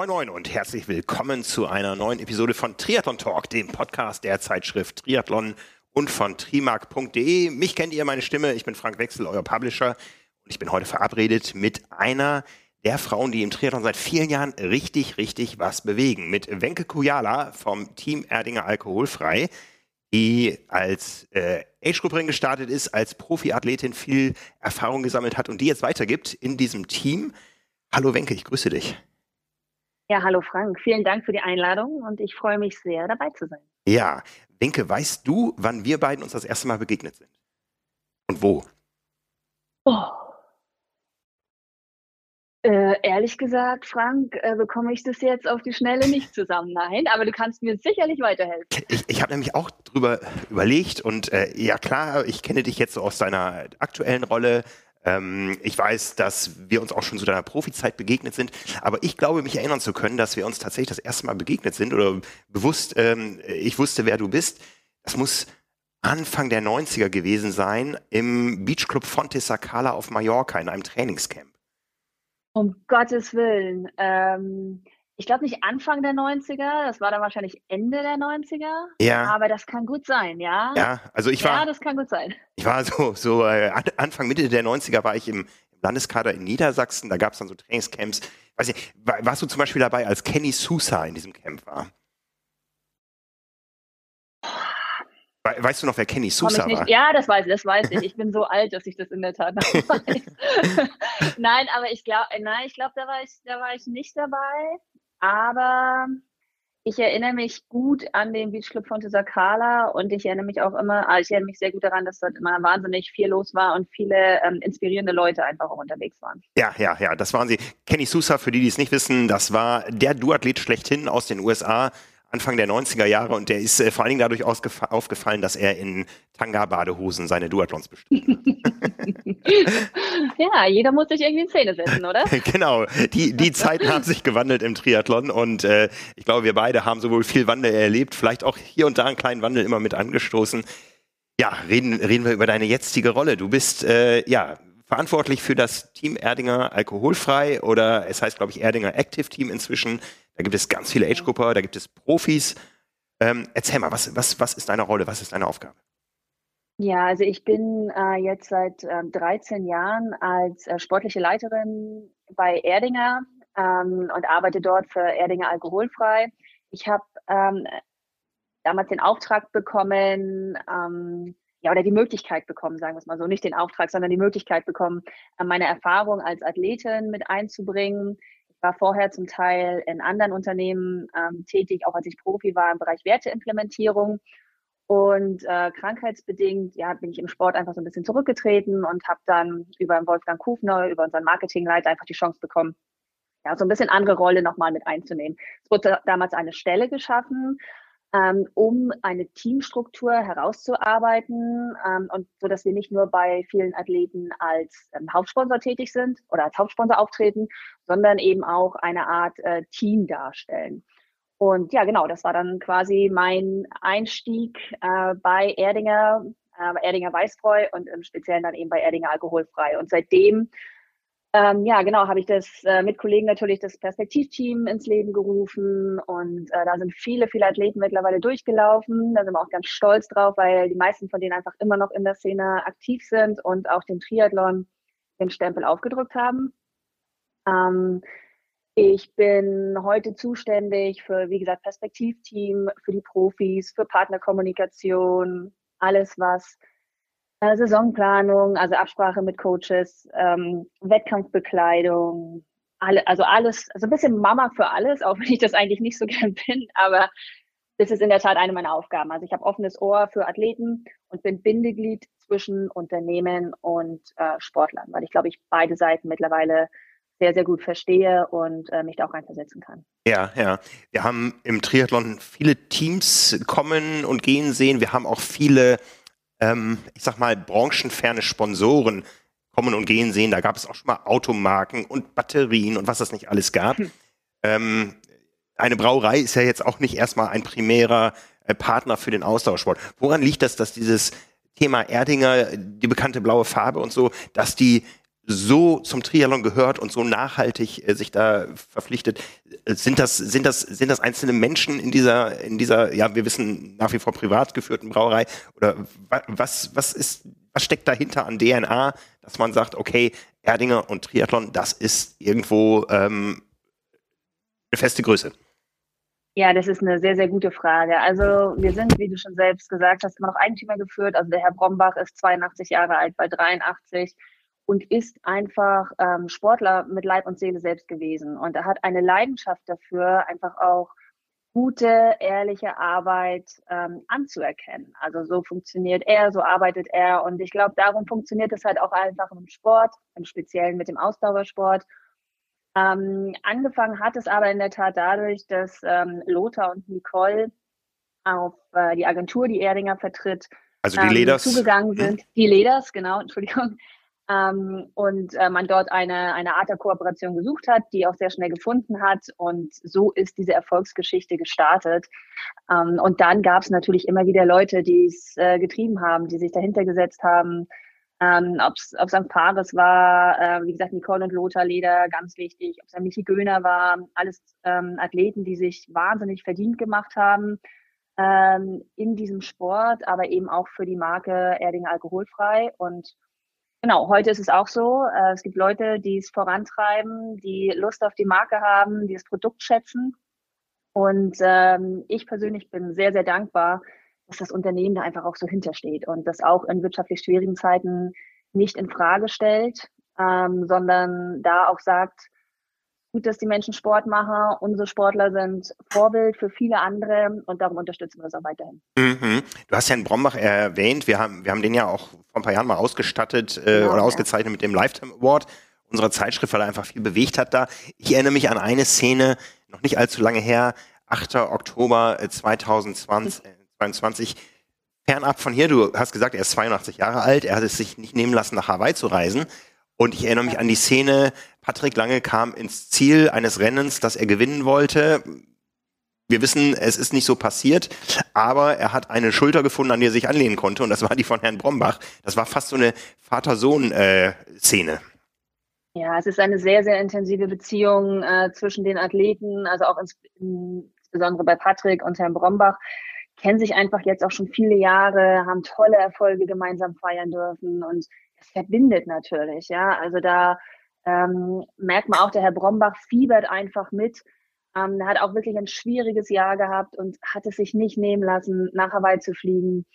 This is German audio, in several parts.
Moin Moin und herzlich willkommen zu einer neuen Episode von Triathlon Talk, dem Podcast der Zeitschrift Triathlon und von trimark.de. Mich kennt ihr, meine Stimme. Ich bin Frank Wechsel, euer Publisher. Und ich bin heute verabredet mit einer der Frauen, die im Triathlon seit vielen Jahren richtig, richtig was bewegen. Mit Wenke Kujala vom Team Erdinger Alkoholfrei, die als äh, Age-Grupperin gestartet ist, als Profiathletin viel Erfahrung gesammelt hat und die jetzt weitergibt in diesem Team. Hallo Wenke, ich grüße dich. Ja, hallo Frank. Vielen Dank für die Einladung und ich freue mich sehr, dabei zu sein. Ja, Wenke, weißt du, wann wir beiden uns das erste Mal begegnet sind? Und wo? Oh. Äh, ehrlich gesagt, Frank, äh, bekomme ich das jetzt auf die Schnelle nicht zusammen. Nein, aber du kannst mir sicherlich weiterhelfen. Ich, ich habe nämlich auch drüber überlegt und äh, ja klar, ich kenne dich jetzt so aus deiner aktuellen Rolle ähm, ich weiß, dass wir uns auch schon zu deiner Profizeit begegnet sind, aber ich glaube, mich erinnern zu können, dass wir uns tatsächlich das erste Mal begegnet sind oder bewusst, ähm, ich wusste, wer du bist. Das muss Anfang der 90er gewesen sein im Beachclub Fonte Sacala auf Mallorca in einem Trainingscamp. Um Gottes Willen. Ähm, ich glaube nicht Anfang der 90er, das war dann wahrscheinlich Ende der 90er. Ja. Aber das kann gut sein, ja. Ja, also ich war. Ja, das kann gut sein. Ich war so, so äh, Anfang, Mitte der 90er war ich im, Landeskader in Niedersachsen, da gab es dann so Trainingscamps. Weiß nicht, warst du zum Beispiel dabei, als Kenny Sousa in diesem Camp war? Weißt du noch, wer Kenny Sousa war? Ja, das weiß ich, das weiß ich. Ich bin so alt, dass ich das in der Tat noch weiß. nein, aber ich glaube, nein, ich glaube, da war ich, da war ich nicht dabei. Aber ich erinnere mich gut an den Beachclub von Sacala und ich erinnere mich auch immer, ah, ich erinnere mich sehr gut daran, dass dort immer wahnsinnig viel los war und viele ähm, inspirierende Leute einfach auch unterwegs waren. Ja, ja, ja, das waren sie. Kenny Sousa, für die, die es nicht wissen, das war der Duathlet schlechthin aus den USA, Anfang der 90er Jahre und der ist äh, vor allen Dingen dadurch aufgefallen, dass er in Tanga-Badehosen seine Duathlons bestritten ja, jeder muss sich irgendwie in Szene setzen, oder? genau, die, die Zeiten haben sich gewandelt im Triathlon und äh, ich glaube, wir beide haben sowohl viel Wandel erlebt, vielleicht auch hier und da einen kleinen Wandel immer mit angestoßen. Ja, reden, reden wir über deine jetzige Rolle. Du bist äh, ja verantwortlich für das Team Erdinger Alkoholfrei oder es heißt, glaube ich, Erdinger Active Team inzwischen. Da gibt es ganz viele Age-Grupper, da gibt es Profis. Ähm, erzähl mal, was, was, was ist deine Rolle, was ist deine Aufgabe? Ja, also ich bin äh, jetzt seit äh, 13 Jahren als äh, sportliche Leiterin bei Erdinger ähm, und arbeite dort für Erdinger Alkoholfrei. Ich habe ähm, damals den Auftrag bekommen, ähm, ja, oder die Möglichkeit bekommen, sagen wir es mal so, nicht den Auftrag, sondern die Möglichkeit bekommen, äh, meine Erfahrung als Athletin mit einzubringen, war vorher zum Teil in anderen Unternehmen ähm, tätig, auch als ich Profi war im Bereich Werteimplementierung. Und äh, krankheitsbedingt ja, bin ich im Sport einfach so ein bisschen zurückgetreten und habe dann über Wolfgang Kufner, über unseren Marketingleiter einfach die Chance bekommen, ja, so ein bisschen andere Rolle nochmal mit einzunehmen. Es wurde damals eine Stelle geschaffen, ähm, um eine Teamstruktur herauszuarbeiten ähm, und so, dass wir nicht nur bei vielen Athleten als ähm, Hauptsponsor tätig sind oder als Hauptsponsor auftreten, sondern eben auch eine Art äh, Team darstellen. Und ja, genau, das war dann quasi mein Einstieg äh, bei Erdinger, äh, Erdinger Weißbräu und im Speziellen dann eben bei Erdinger Alkoholfrei. Und seitdem ähm, ja, genau, habe ich das äh, mit Kollegen natürlich das Perspektivteam ins Leben gerufen und äh, da sind viele, viele Athleten mittlerweile durchgelaufen. Da sind wir auch ganz stolz drauf, weil die meisten von denen einfach immer noch in der Szene aktiv sind und auch den Triathlon den Stempel aufgedrückt haben. Ähm, ich bin heute zuständig für, wie gesagt, Perspektivteam, für die Profis, für Partnerkommunikation, alles, was äh, Saisonplanung, also Absprache mit Coaches, ähm, Wettkampfbekleidung, alle, also alles, also ein bisschen Mama für alles, auch wenn ich das eigentlich nicht so gern bin, aber das ist in der Tat eine meiner Aufgaben. Also ich habe offenes Ohr für Athleten und bin Bindeglied zwischen Unternehmen und äh, Sportlern, weil ich glaube, ich beide Seiten mittlerweile sehr, sehr gut verstehe und äh, mich da auch reinversetzen kann. Ja, ja. Wir haben im Triathlon viele Teams kommen und gehen sehen. Wir haben auch viele ähm, ich sag mal, branchenferne Sponsoren kommen und gehen sehen. Da gab es auch schon mal Automarken und Batterien und was das nicht alles gab. Hm. Ähm, eine Brauerei ist ja jetzt auch nicht erstmal ein primärer äh, Partner für den Austauschsport. Woran liegt das, dass dieses Thema Erdinger, die bekannte blaue Farbe und so, dass die so zum Triathlon gehört und so nachhaltig äh, sich da verpflichtet. Äh, sind das, sind das, sind das einzelne Menschen in dieser, in dieser, ja, wir wissen nach wie vor privat geführten Brauerei? Oder was, was ist, was steckt dahinter an DNA, dass man sagt, okay, Erdinger und Triathlon, das ist irgendwo ähm, eine feste Größe? Ja, das ist eine sehr, sehr gute Frage. Also wir sind, wie du schon selbst gesagt hast, immer noch Eigentümer geführt. Also der Herr Brombach ist 82 Jahre alt, bei 83 und ist einfach ähm, Sportler mit Leib und Seele selbst gewesen. Und er hat eine Leidenschaft dafür, einfach auch gute, ehrliche Arbeit ähm, anzuerkennen. Also so funktioniert er, so arbeitet er. Und ich glaube, darum funktioniert es halt auch einfach im Sport, im Speziellen mit dem Ausdauersport. Ähm, angefangen hat es aber in der Tat dadurch, dass ähm, Lothar und Nicole auf äh, die Agentur, die Erdinger vertritt, also die ähm, Leders. zugegangen hm? sind. Die Leders, genau, Entschuldigung. Ähm, und äh, man dort eine, eine Art der Kooperation gesucht hat, die auch sehr schnell gefunden hat. Und so ist diese Erfolgsgeschichte gestartet. Ähm, und dann gab es natürlich immer wieder Leute, die es äh, getrieben haben, die sich dahinter gesetzt haben, ähm, ob es St. Paris war, äh, wie gesagt, Nicole und Lothar Leder, ganz wichtig, ob es ein Michi Göhner war, alles ähm, Athleten, die sich wahnsinnig verdient gemacht haben ähm, in diesem Sport, aber eben auch für die Marke Erding alkoholfrei. Und genau, heute ist es auch so. Äh, es gibt Leute, die es vorantreiben, die Lust auf die Marke haben, die das Produkt schätzen. Und ähm, ich persönlich bin sehr, sehr dankbar, dass das Unternehmen da einfach auch so hintersteht und das auch in wirtschaftlich schwierigen Zeiten nicht in Frage stellt, ähm, sondern da auch sagt, gut, dass die Menschen Sport machen. Unsere Sportler sind Vorbild für viele andere und darum unterstützen wir das auch weiterhin. Mhm. Du hast Herrn Brombach erwähnt. Wir haben, wir haben den ja auch vor ein paar Jahren mal ausgestattet äh, genau, oder ausgezeichnet ja. mit dem Lifetime Award unserer Zeitschrift, weil er einfach viel bewegt hat da. Ich erinnere mich an eine Szene, noch nicht allzu lange her, 8. Oktober 2020, äh, 22 fernab von hier. Du hast gesagt, er ist 82 Jahre alt. Er hat es sich nicht nehmen lassen, nach Hawaii zu reisen. Und ich erinnere mich an die Szene, Patrick Lange kam ins Ziel eines Rennens, das er gewinnen wollte. Wir wissen, es ist nicht so passiert, aber er hat eine Schulter gefunden, an die er sich anlehnen konnte, und das war die von Herrn Brombach. Das war fast so eine Vater-Sohn-Szene. Ja, es ist eine sehr, sehr intensive Beziehung äh, zwischen den Athleten, also auch ins, insbesondere bei Patrick und Herrn Brombach kennen sich einfach jetzt auch schon viele Jahre, haben tolle Erfolge gemeinsam feiern dürfen und es verbindet natürlich, ja. Also da ähm, merkt man auch, der Herr Brombach fiebert einfach mit. Ähm, er hat auch wirklich ein schwieriges Jahr gehabt und hat es sich nicht nehmen lassen, nach Hawaii zu fliegen,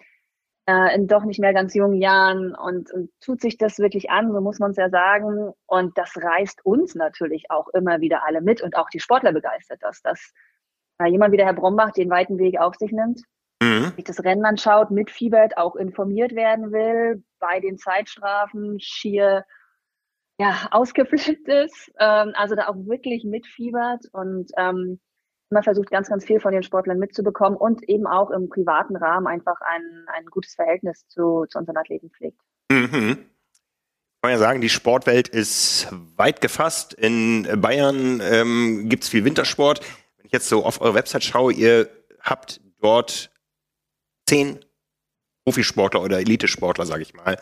äh, in doch nicht mehr ganz jungen Jahren und, und tut sich das wirklich an, so muss man es ja sagen. Und das reißt uns natürlich auch immer wieder alle mit und auch die Sportler begeistert das, dass äh, jemand wie der Herr Brombach den weiten Weg auf sich nimmt mhm. sich das Rennen anschaut, mitfiebert, auch informiert werden will, bei den Zeitstrafen schier ja, ausgeflippt ist, ähm, also da auch wirklich mitfiebert und ähm, immer versucht, ganz, ganz viel von den Sportlern mitzubekommen und eben auch im privaten Rahmen einfach ein, ein gutes Verhältnis zu, zu unseren Athleten pflegt. Mhm. Kann man ja sagen, die Sportwelt ist weit gefasst. In Bayern ähm, gibt es viel Wintersport. Wenn ich jetzt so auf eure Website schaue, ihr habt dort zehn Profisportler oder Elitesportler, sage ich mal,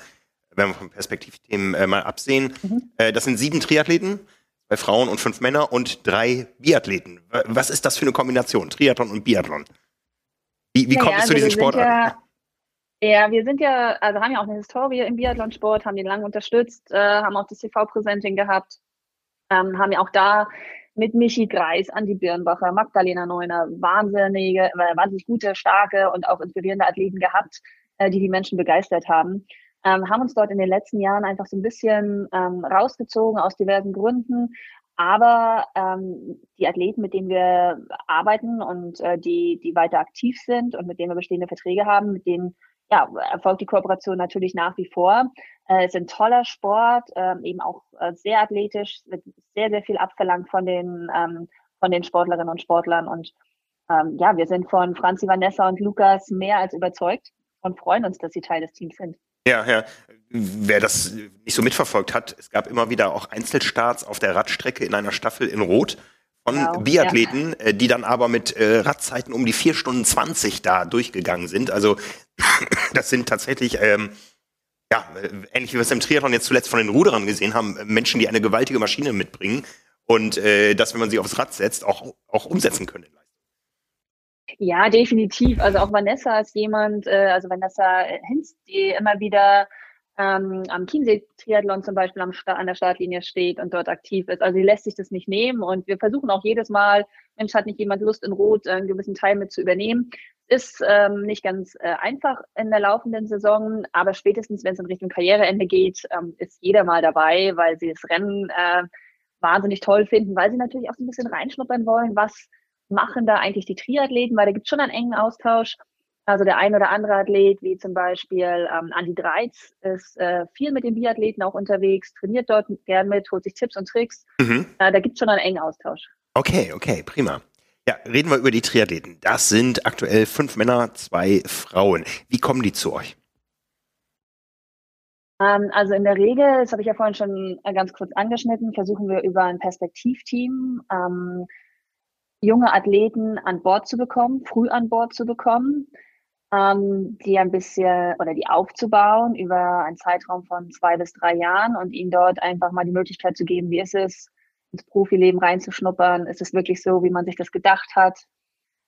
wenn wir von Perspektivthemen äh, mal absehen. Mhm. Äh, das sind sieben Triathleten, zwei Frauen und fünf Männer und drei Biathleten. Was ist das für eine Kombination, Triathlon und Biathlon? Wie, wie naja, kommt es zu also diesen Sportarten? Ja, ja, wir sind ja, also haben ja auch eine Historie im Biathlonsport, haben den lange unterstützt, äh, haben auch das TV-Präsenting gehabt, ähm, haben ja auch da mit Michi Greis, Andi Birnbacher, Magdalena Neuner, wahnsinnige, äh, wahnsinnig gute, starke und auch inspirierende Athleten gehabt, äh, die die Menschen begeistert haben. Ähm, haben uns dort in den letzten Jahren einfach so ein bisschen ähm, rausgezogen aus diversen Gründen. Aber ähm, die Athleten, mit denen wir arbeiten und äh, die, die weiter aktiv sind und mit denen wir bestehende Verträge haben, mit denen ja, erfolgt die Kooperation natürlich nach wie vor. Äh, es ist ein toller Sport, ähm, eben auch äh, sehr athletisch, wird sehr, sehr viel abverlangt von den, ähm, von den Sportlerinnen und Sportlern. Und ähm, ja, wir sind von Franzi, Vanessa und Lukas mehr als überzeugt und freuen uns, dass sie Teil des Teams sind. Ja, ja. Wer das nicht so mitverfolgt hat, es gab immer wieder auch Einzelstarts auf der Radstrecke in einer Staffel in Rot von genau, Biathleten, ja. Äh, die dann aber mit äh, Radzeiten um die vier Stunden zwanzig da durchgegangen sind. Also das sind tatsächlich ähm, ja, ähnlich wie wir es im Triathlon jetzt zuletzt von den Ruderern gesehen haben, Menschen, die eine gewaltige Maschine mitbringen und äh, das, wenn man sie aufs Rad setzt, auch, auch umsetzen können. Ja, definitiv. Also auch Vanessa ist jemand, äh, also Vanessa Hinz, die immer wieder ähm, am Chiemsee-Triathlon zum Beispiel am an der Startlinie steht und dort aktiv ist. Also sie lässt sich das nicht nehmen und wir versuchen auch jedes Mal, Mensch, hat nicht jemand Lust in Rot einen gewissen Teil mit zu übernehmen. Ist ähm, nicht ganz äh, einfach in der laufenden Saison, aber spätestens, wenn es in Richtung Karriereende geht, ähm, ist jeder mal dabei, weil sie das Rennen äh, wahnsinnig toll finden, weil sie natürlich auch so ein bisschen reinschnuppern wollen, was machen da eigentlich die Triathleten, weil da gibt es schon einen engen Austausch. Also der ein oder andere Athlet, wie zum Beispiel ähm, Andi Dreiz, ist äh, viel mit den Biathleten auch unterwegs, trainiert dort gern mit, holt sich Tipps und Tricks. Mhm. Äh, da gibt es schon einen engen Austausch. Okay, okay, prima. Ja, reden wir über die Triathleten. Das sind aktuell fünf Männer, zwei Frauen. Wie kommen die zu euch? Ähm, also in der Regel, das habe ich ja vorhin schon äh, ganz kurz angeschnitten, versuchen wir über ein Perspektivteam ähm, junge Athleten an Bord zu bekommen, früh an Bord zu bekommen ähm, die ein bisschen oder die aufzubauen über einen Zeitraum von zwei bis drei Jahren und ihnen dort einfach mal die Möglichkeit zu geben, wie ist es, ins Profileben reinzuschnuppern? Ist es wirklich so, wie man sich das gedacht hat?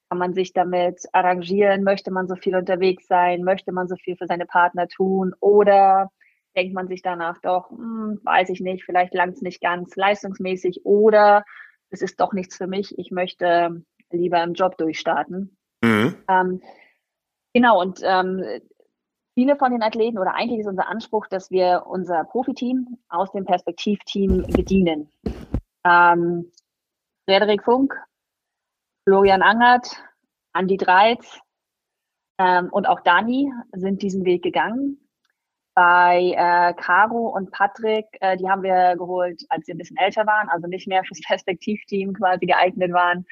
Kann man sich damit arrangieren? Möchte man so viel unterwegs sein? Möchte man so viel für seine Partner tun? Oder denkt man sich danach doch, hm, weiß ich nicht, vielleicht langt es nicht ganz leistungsmäßig oder es ist doch nichts für mich, ich möchte lieber im Job durchstarten. Mhm. Ähm, Genau, und ähm, viele von den Athleten oder eigentlich ist unser Anspruch, dass wir unser Profiteam aus dem Perspektivteam bedienen. Ähm, Frederik Funk, Florian Angert, Andi Dreiz ähm, und auch Dani sind diesen Weg gegangen. Bei äh, Caro und Patrick, äh, die haben wir geholt, als sie ein bisschen älter waren, also nicht mehr fürs Perspektivteam quasi geeignet waren,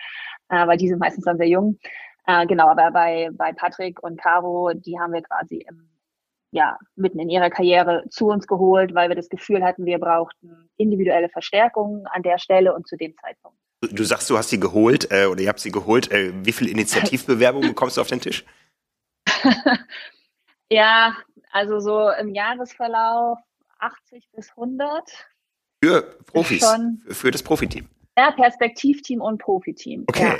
äh, weil die sind meistens dann sehr jung. Äh, genau, aber bei, bei Patrick und Caro, die haben wir quasi im, ja, mitten in ihrer Karriere zu uns geholt, weil wir das Gefühl hatten, wir brauchten individuelle Verstärkung an der Stelle und zu dem Zeitpunkt. Du sagst, du hast sie geholt äh, oder ihr habt sie geholt. Äh, wie viele Initiativbewerbungen bekommst du auf den Tisch? ja, also so im Jahresverlauf 80 bis 100. Für Profis? Schon, für das Profiteam? Ja, Perspektivteam und Profiteam. Okay. Ja.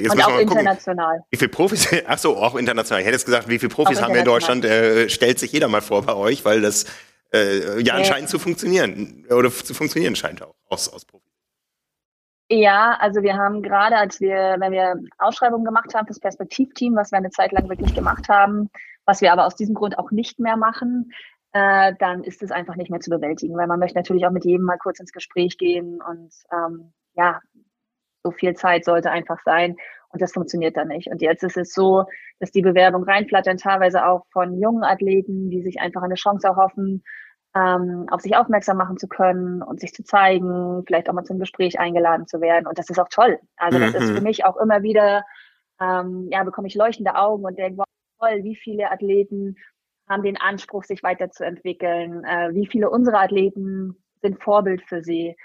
Jetzt und auch international. Gucken, wie viele Profis, ach so, auch international. Ich hätte jetzt gesagt, wie viele Profis haben wir in Deutschland, äh, stellt sich jeder mal vor bei euch, weil das äh, ja anscheinend zu funktionieren oder zu funktionieren scheint auch aus, aus Profis. Ja, also wir haben gerade, als wir, wenn wir Ausschreibungen gemacht haben fürs Perspektivteam, was wir eine Zeit lang wirklich gemacht haben, was wir aber aus diesem Grund auch nicht mehr machen, äh, dann ist es einfach nicht mehr zu bewältigen, weil man möchte natürlich auch mit jedem mal kurz ins Gespräch gehen und ähm, ja, so viel Zeit sollte einfach sein. Und das funktioniert dann nicht. Und jetzt ist es so, dass die Bewerbung reinflattern, teilweise auch von jungen Athleten, die sich einfach eine Chance erhoffen, ähm, auf sich aufmerksam machen zu können und sich zu zeigen, vielleicht auch mal zum Gespräch eingeladen zu werden. Und das ist auch toll. Also das mhm. ist für mich auch immer wieder, ähm, ja, bekomme ich leuchtende Augen und denke, wow, toll, wie viele Athleten haben den Anspruch, sich weiterzuentwickeln, äh, wie viele unserer Athleten sind Vorbild für sie.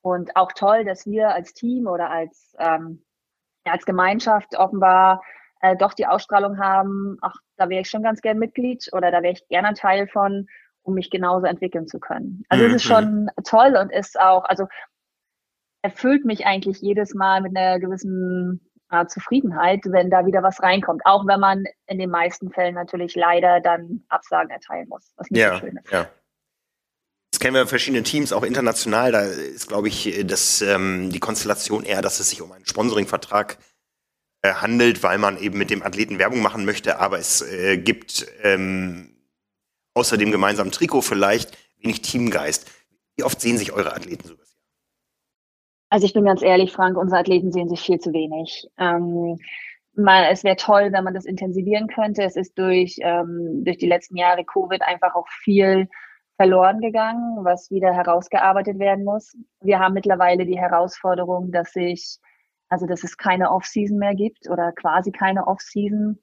Und auch toll, dass wir als Team oder als, ähm, ja, als Gemeinschaft offenbar äh, doch die Ausstrahlung haben, ach, da wäre ich schon ganz gern Mitglied oder da wäre ich gerne ein Teil von, um mich genauso entwickeln zu können. Also mhm. es ist mhm. schon toll und ist auch, also erfüllt mich eigentlich jedes Mal mit einer gewissen äh, Zufriedenheit, wenn da wieder was reinkommt. Auch wenn man in den meisten Fällen natürlich leider dann Absagen erteilen muss, was nicht ja, so schön ist. Ja kennen wir verschiedene Teams, auch international. Da ist, glaube ich, das, ähm, die Konstellation eher, dass es sich um einen Sponsoringvertrag äh, handelt, weil man eben mit dem Athleten Werbung machen möchte. Aber es äh, gibt ähm, außer dem gemeinsamen Trikot vielleicht wenig Teamgeist. Wie oft sehen sich eure Athleten so? Also ich bin ganz ehrlich, Frank, unsere Athleten sehen sich viel zu wenig. Ähm, mal, es wäre toll, wenn man das intensivieren könnte. Es ist durch, ähm, durch die letzten Jahre Covid einfach auch viel verloren gegangen, was wieder herausgearbeitet werden muss. Wir haben mittlerweile die Herausforderung, dass sich, also dass es keine Off-Season mehr gibt oder quasi keine Off-Season.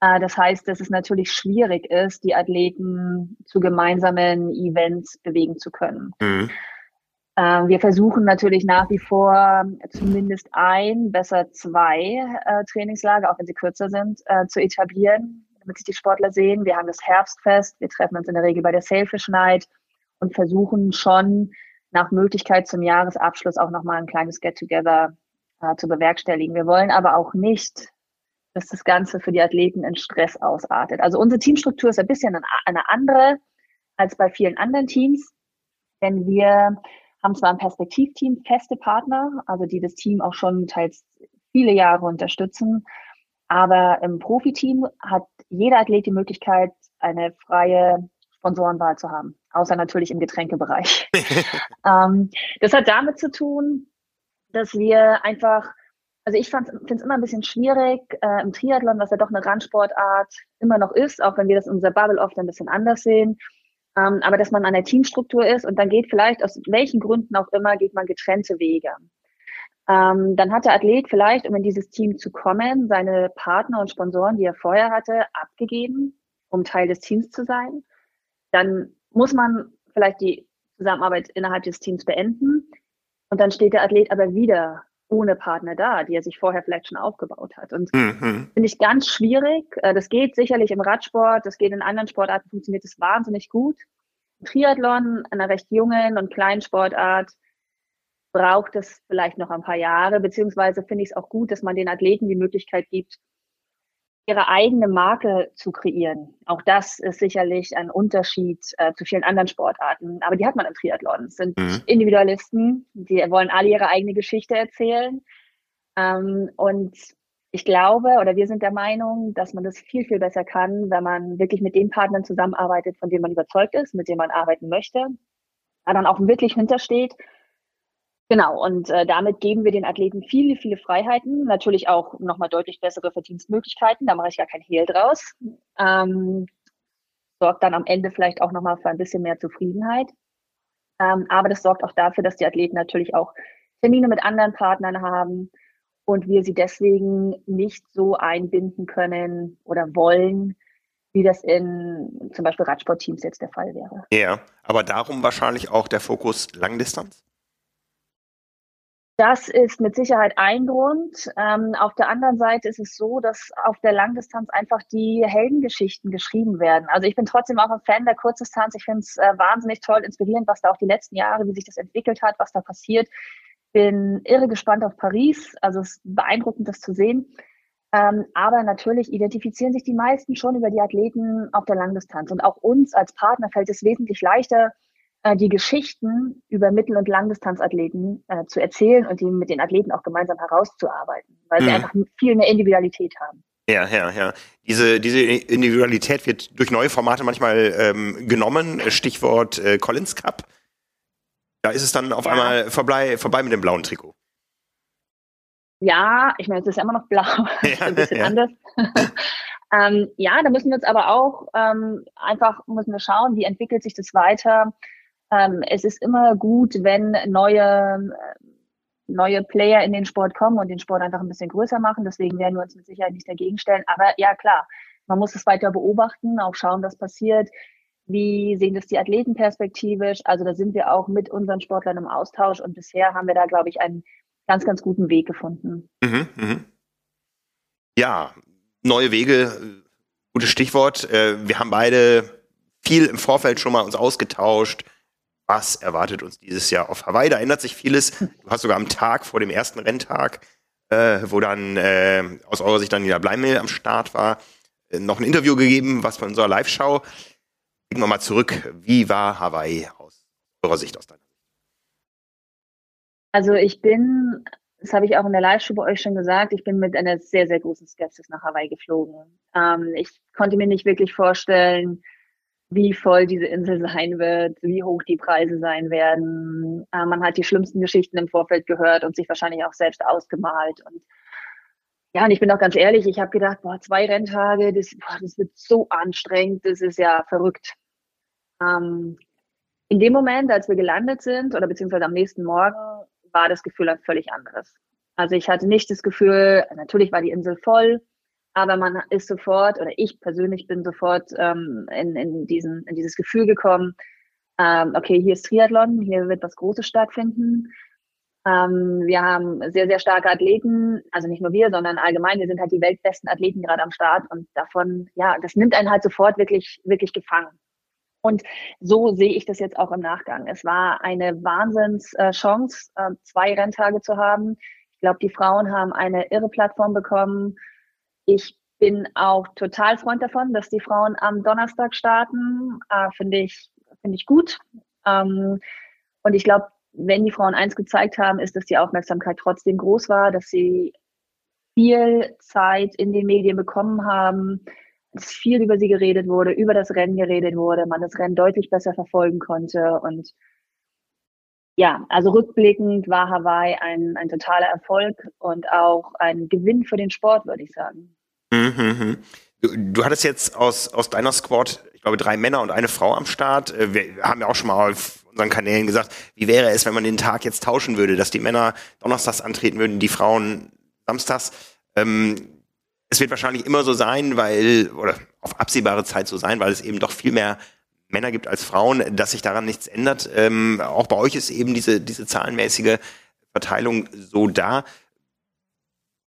Äh, das heißt, dass es natürlich schwierig ist, die Athleten zu gemeinsamen Events bewegen zu können. Mhm. Äh, wir versuchen natürlich nach wie vor zumindest ein, besser zwei äh, Trainingslager, auch wenn sie kürzer sind, zu etablieren damit sich die Sportler sehen. Wir haben das Herbstfest. Wir treffen uns in der Regel bei der Sailfish Night und versuchen schon nach Möglichkeit zum Jahresabschluss auch nochmal ein kleines Get-Together äh, zu bewerkstelligen. Wir wollen aber auch nicht, dass das Ganze für die Athleten in Stress ausartet. Also unsere Teamstruktur ist ein bisschen eine andere als bei vielen anderen Teams, denn wir haben zwar ein Perspektivteam feste Partner, also die das Team auch schon teils viele Jahre unterstützen, aber im Profiteam hat jeder Athlet die Möglichkeit, eine freie Sponsorenwahl zu haben, außer natürlich im Getränkebereich. ähm, das hat damit zu tun, dass wir einfach, also ich finde es immer ein bisschen schwierig äh, im Triathlon, was ja doch eine Randsportart immer noch ist, auch wenn wir das in unserer Bubble oft ein bisschen anders sehen. Ähm, aber dass man an der Teamstruktur ist und dann geht vielleicht aus welchen Gründen auch immer, geht man getrennte Wege. Ähm, dann hat der Athlet vielleicht, um in dieses Team zu kommen, seine Partner und Sponsoren, die er vorher hatte, abgegeben, um Teil des Teams zu sein. Dann muss man vielleicht die Zusammenarbeit innerhalb des Teams beenden. Und dann steht der Athlet aber wieder ohne Partner da, die er sich vorher vielleicht schon aufgebaut hat. Und mhm. finde ich ganz schwierig. Äh, das geht sicherlich im Radsport, das geht in anderen Sportarten, funktioniert es wahnsinnig gut. Triathlon, einer recht jungen und kleinen Sportart, braucht es vielleicht noch ein paar Jahre, beziehungsweise finde ich es auch gut, dass man den Athleten die Möglichkeit gibt, ihre eigene Marke zu kreieren. Auch das ist sicherlich ein Unterschied äh, zu vielen anderen Sportarten. Aber die hat man im Triathlon. Es sind mhm. Individualisten, die wollen alle ihre eigene Geschichte erzählen. Ähm, und ich glaube oder wir sind der Meinung, dass man das viel, viel besser kann, wenn man wirklich mit den Partnern zusammenarbeitet, von denen man überzeugt ist, mit denen man arbeiten möchte, da dann auch wirklich hintersteht Genau, und äh, damit geben wir den Athleten viele, viele Freiheiten, natürlich auch nochmal deutlich bessere Verdienstmöglichkeiten, da mache ich gar kein Hehl draus. Ähm, sorgt dann am Ende vielleicht auch nochmal für ein bisschen mehr Zufriedenheit. Ähm, aber das sorgt auch dafür, dass die Athleten natürlich auch Termine mit anderen Partnern haben und wir sie deswegen nicht so einbinden können oder wollen, wie das in zum Beispiel Radsportteams jetzt der Fall wäre. Ja, aber darum wahrscheinlich auch der Fokus Langdistanz? Das ist mit Sicherheit ein Grund. Ähm, auf der anderen Seite ist es so, dass auf der Langdistanz einfach die Heldengeschichten geschrieben werden. Also ich bin trotzdem auch ein Fan der Kurzdistanz. Ich finde es äh, wahnsinnig toll, inspirierend, was da auch die letzten Jahre, wie sich das entwickelt hat, was da passiert. Bin irre gespannt auf Paris. Also es ist beeindruckend, das zu sehen. Ähm, aber natürlich identifizieren sich die meisten schon über die Athleten auf der Langdistanz. Und auch uns als Partner fällt es wesentlich leichter, äh, die Geschichten über Mittel- und Langdistanzathleten äh, zu erzählen und die mit den Athleten auch gemeinsam herauszuarbeiten, weil mhm. sie einfach viel mehr Individualität haben. Ja, ja, ja. Diese, diese Individualität wird durch neue Formate manchmal ähm, genommen. Stichwort äh, Collins Cup. Da ist es dann auf ja. einmal vorbei, vorbei mit dem blauen Trikot. Ja, ich meine, es ist ja immer noch blau. Ja, ein bisschen ja. anders. ähm, ja, da müssen wir uns aber auch ähm, einfach müssen wir schauen, wie entwickelt sich das weiter. Ähm, es ist immer gut, wenn neue, neue Player in den Sport kommen und den Sport einfach ein bisschen größer machen. Deswegen werden wir uns mit Sicherheit nicht dagegen stellen. Aber ja, klar, man muss es weiter beobachten, auch schauen, was passiert. Wie sehen das die Athleten perspektivisch? Also da sind wir auch mit unseren Sportlern im Austausch und bisher haben wir da, glaube ich, einen ganz, ganz guten Weg gefunden. Mhm, mh. Ja, neue Wege, gutes Stichwort. Äh, wir haben beide viel im Vorfeld schon mal uns ausgetauscht was erwartet uns dieses Jahr auf Hawaii. Da ändert sich vieles. Du hast sogar am Tag vor dem ersten Renntag, äh, wo dann äh, aus eurer Sicht dann wieder Bleimel am Start war, äh, noch ein Interview gegeben, was von unserer Live-Show. Gehen wir mal zurück. Wie war Hawaii aus eurer Sicht, aus deiner Sicht? Also ich bin, das habe ich auch in der Live-Show bei euch schon gesagt, ich bin mit einer sehr, sehr großen Skepsis nach Hawaii geflogen. Ähm, ich konnte mir nicht wirklich vorstellen, wie voll diese Insel sein wird, wie hoch die Preise sein werden. Äh, man hat die schlimmsten Geschichten im Vorfeld gehört und sich wahrscheinlich auch selbst ausgemalt. Und ja, und ich bin auch ganz ehrlich, ich habe gedacht, boah, zwei Renntage, das, boah, das wird so anstrengend, das ist ja verrückt. Ähm, in dem Moment, als wir gelandet sind, oder beziehungsweise am nächsten Morgen, war das Gefühl ein völlig anderes. Also ich hatte nicht das Gefühl, natürlich war die Insel voll, aber man ist sofort, oder ich persönlich bin sofort ähm, in, in, diesen, in dieses Gefühl gekommen, ähm, okay, hier ist Triathlon, hier wird was Großes stattfinden. Ähm, wir haben sehr, sehr starke Athleten, also nicht nur wir, sondern allgemein, wir sind halt die weltbesten Athleten gerade am Start und davon, ja, das nimmt einen halt sofort wirklich, wirklich gefangen. Und so sehe ich das jetzt auch im Nachgang. Es war eine Wahnsinnschance, äh, zwei Renntage zu haben. Ich glaube, die Frauen haben eine irre Plattform bekommen. Ich bin auch total Freund davon, dass die Frauen am Donnerstag starten. Äh, Finde ich, finde ich gut. Ähm, und ich glaube, wenn die Frauen eins gezeigt haben, ist, dass die Aufmerksamkeit trotzdem groß war, dass sie viel Zeit in den Medien bekommen haben, dass viel über sie geredet wurde, über das Rennen geredet wurde, man das Rennen deutlich besser verfolgen konnte. Und ja, also rückblickend war Hawaii ein, ein totaler Erfolg und auch ein Gewinn für den Sport, würde ich sagen. Mhm. mhm. Du, du hattest jetzt aus, aus deiner Squad, ich glaube, drei Männer und eine Frau am Start. Äh, wir haben ja auch schon mal auf unseren Kanälen gesagt, wie wäre es, wenn man den Tag jetzt tauschen würde, dass die Männer donnerstags antreten würden, die Frauen samstags. Ähm, es wird wahrscheinlich immer so sein, weil, oder auf absehbare Zeit so sein, weil es eben doch viel mehr Männer gibt als Frauen, dass sich daran nichts ändert. Ähm, auch bei euch ist eben diese, diese zahlenmäßige Verteilung so da.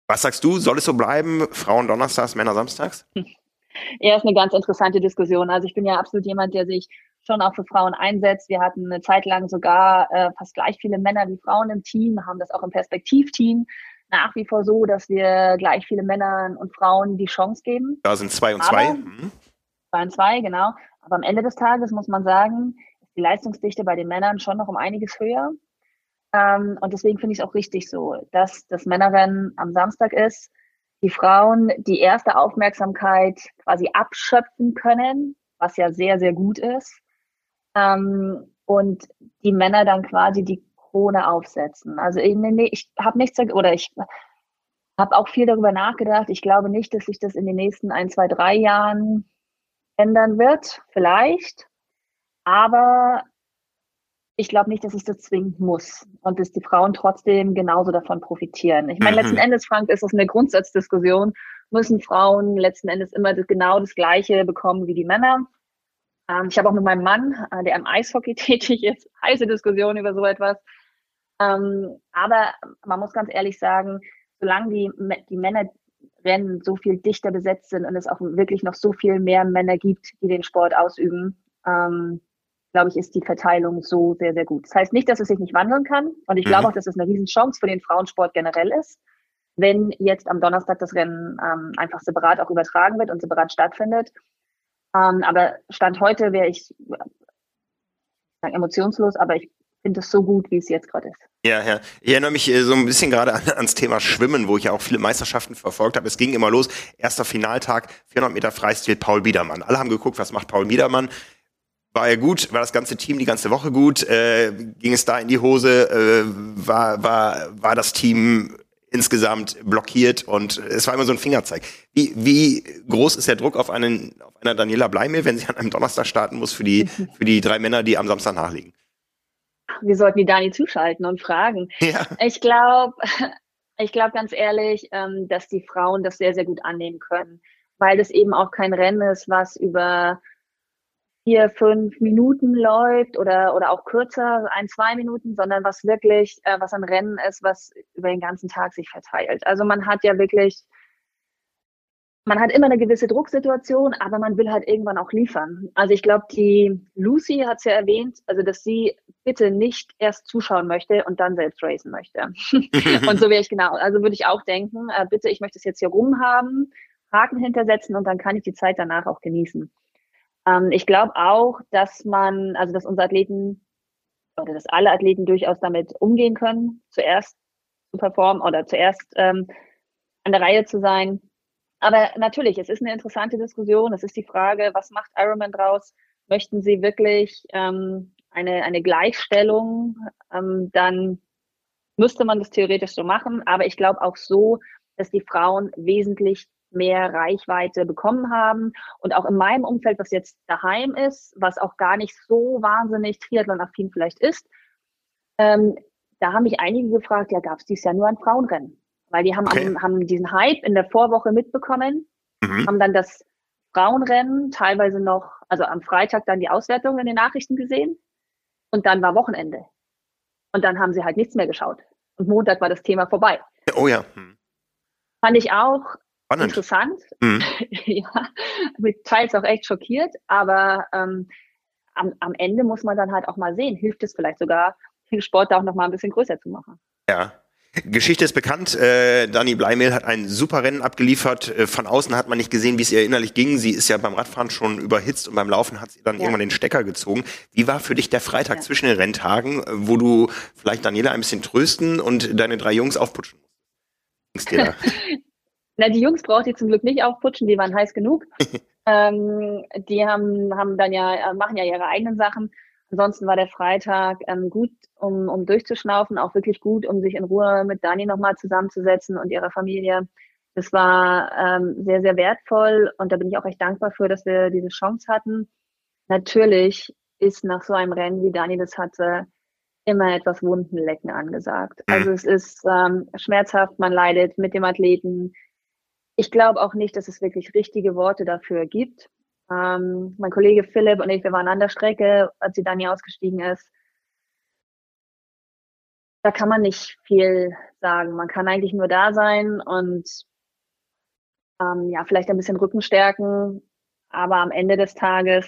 Was sagst du? Soll es so bleiben? Frauen donnerstags, Männer samstags? Ja, ist eine ganz interessante Diskussion. Also ich bin ja absolut jemand, der sich schon auch für Frauen einsetzt. Wir hatten eine Zeit lang sogar äh, fast gleich viele Männer wie Frauen im Team, haben das auch im Perspektivteam nach wie vor so, dass wir gleich viele Männern und Frauen die Chance geben. Da sind zwei und Aber, zwei. Mhm. Zwei und zwei, genau. Aber am Ende des Tages muss man sagen, ist die Leistungsdichte bei den Männern schon noch um einiges höher. Ähm, und deswegen finde ich es auch richtig so, dass das Männerrennen am Samstag ist, die Frauen die erste Aufmerksamkeit quasi abschöpfen können, was ja sehr, sehr gut ist. Ähm, und die Männer dann quasi die Krone aufsetzen. Also ich, nee, ich habe nichts oder ich habe auch viel darüber nachgedacht. Ich glaube nicht, dass sich das in den nächsten ein, zwei, drei Jahren ändern wird. Vielleicht. Aber ich glaube nicht, dass ich das zwingend muss und dass die Frauen trotzdem genauso davon profitieren. Ich meine, mhm. letzten Endes, Frank, ist das eine Grundsatzdiskussion. Müssen Frauen letzten Endes immer das, genau das Gleiche bekommen wie die Männer? Ähm, ich habe auch mit meinem Mann, äh, der im Eishockey tätig ist, heiße Diskussion über so etwas. Ähm, aber man muss ganz ehrlich sagen, solange die, die Männerrennen so viel dichter besetzt sind und es auch wirklich noch so viel mehr Männer gibt, die den Sport ausüben, ähm, glaube ich, ist die Verteilung so sehr, sehr gut. Das heißt nicht, dass es sich nicht wandeln kann. Und ich glaube mhm. auch, dass es eine Riesenchance für den Frauensport generell ist, wenn jetzt am Donnerstag das Rennen ähm, einfach separat auch übertragen wird und separat stattfindet. Ähm, aber Stand heute wäre ich sagen, emotionslos, aber ich finde es so gut, wie es jetzt gerade ist. Ja, ja. Ich erinnere mich äh, so ein bisschen gerade an, ans Thema Schwimmen, wo ich ja auch viele Meisterschaften verfolgt habe. Es ging immer los. Erster Finaltag, 400 Meter Freistil, Paul Biedermann. Alle haben geguckt, was macht Paul Biedermann. War er gut? War das ganze Team die ganze Woche gut? Äh, ging es da in die Hose? Äh, war, war, war das Team insgesamt blockiert und es war immer so ein Fingerzeig. Wie, wie groß ist der Druck auf, einen, auf einer Daniela Bleimel, wenn sie an einem Donnerstag starten muss für die, für die drei Männer, die am Samstag nachlegen? Wir sollten die Dani zuschalten und fragen. Ja. Ich glaube, ich glaube ganz ehrlich, ähm, dass die Frauen das sehr, sehr gut annehmen können, weil das eben auch kein Rennen ist, was über vier, fünf Minuten läuft oder, oder auch kürzer, ein, zwei Minuten, sondern was wirklich, äh, was ein Rennen ist, was über den ganzen Tag sich verteilt. Also man hat ja wirklich man hat immer eine gewisse Drucksituation, aber man will halt irgendwann auch liefern. Also ich glaube, die Lucy hat es ja erwähnt, also dass sie bitte nicht erst zuschauen möchte und dann selbst racen möchte. und so wäre ich genau. Also würde ich auch denken, äh, bitte, ich möchte es jetzt hier rumhaben, Haken hintersetzen und dann kann ich die Zeit danach auch genießen. Ähm, ich glaube auch, dass man, also dass unsere Athleten oder dass alle Athleten durchaus damit umgehen können, zuerst zu performen oder zuerst ähm, an der Reihe zu sein aber natürlich, es ist eine interessante Diskussion. Es ist die Frage, was macht Ironman draus? Möchten Sie wirklich ähm, eine, eine Gleichstellung? Ähm, dann müsste man das theoretisch so machen. Aber ich glaube auch so, dass die Frauen wesentlich mehr Reichweite bekommen haben. Und auch in meinem Umfeld, was jetzt daheim ist, was auch gar nicht so wahnsinnig triathlon-affin vielleicht ist, ähm, da haben mich einige gefragt, ja, gab es dies Jahr nur ein Frauenrennen? Weil die haben, okay. haben diesen Hype in der Vorwoche mitbekommen, mhm. haben dann das Frauenrennen teilweise noch, also am Freitag dann die Auswertung in den Nachrichten gesehen und dann war Wochenende. Und dann haben sie halt nichts mehr geschaut. Und Montag war das Thema vorbei. Oh ja. Hm. Fand ich auch Spannend. interessant. Hm. ja, mit teils auch echt schockiert, aber ähm, am, am Ende muss man dann halt auch mal sehen, hilft es vielleicht sogar, den Sport da auch noch mal ein bisschen größer zu machen. Ja. Geschichte ist bekannt. Äh, Dani Bleimehl hat ein super Rennen abgeliefert. Äh, von außen hat man nicht gesehen, wie es ihr innerlich ging. Sie ist ja beim Radfahren schon überhitzt und beim Laufen hat sie dann ja. irgendwann den Stecker gezogen. Wie war für dich der Freitag ja. zwischen den Renntagen, wo du vielleicht Daniela ein bisschen trösten und deine drei Jungs aufputschen musst? Na, die Jungs braucht ihr zum Glück nicht aufputschen, die waren heiß genug. ähm, die haben, haben dann ja, machen ja ihre eigenen Sachen. Ansonsten war der Freitag ähm, gut, um, um durchzuschnaufen, auch wirklich gut, um sich in Ruhe mit Dani nochmal zusammenzusetzen und ihrer Familie. Das war ähm, sehr, sehr wertvoll und da bin ich auch echt dankbar für, dass wir diese Chance hatten. Natürlich ist nach so einem Rennen, wie Dani das hatte, immer etwas Wundenlecken angesagt. Mhm. Also es ist ähm, schmerzhaft, man leidet mit dem Athleten. Ich glaube auch nicht, dass es wirklich richtige Worte dafür gibt. Ähm, mein Kollege Philipp und ich, wir waren an der Strecke, als sie Dani ausgestiegen ist. Da kann man nicht viel sagen. Man kann eigentlich nur da sein und ähm, ja, vielleicht ein bisschen Rücken stärken. Aber am Ende des Tages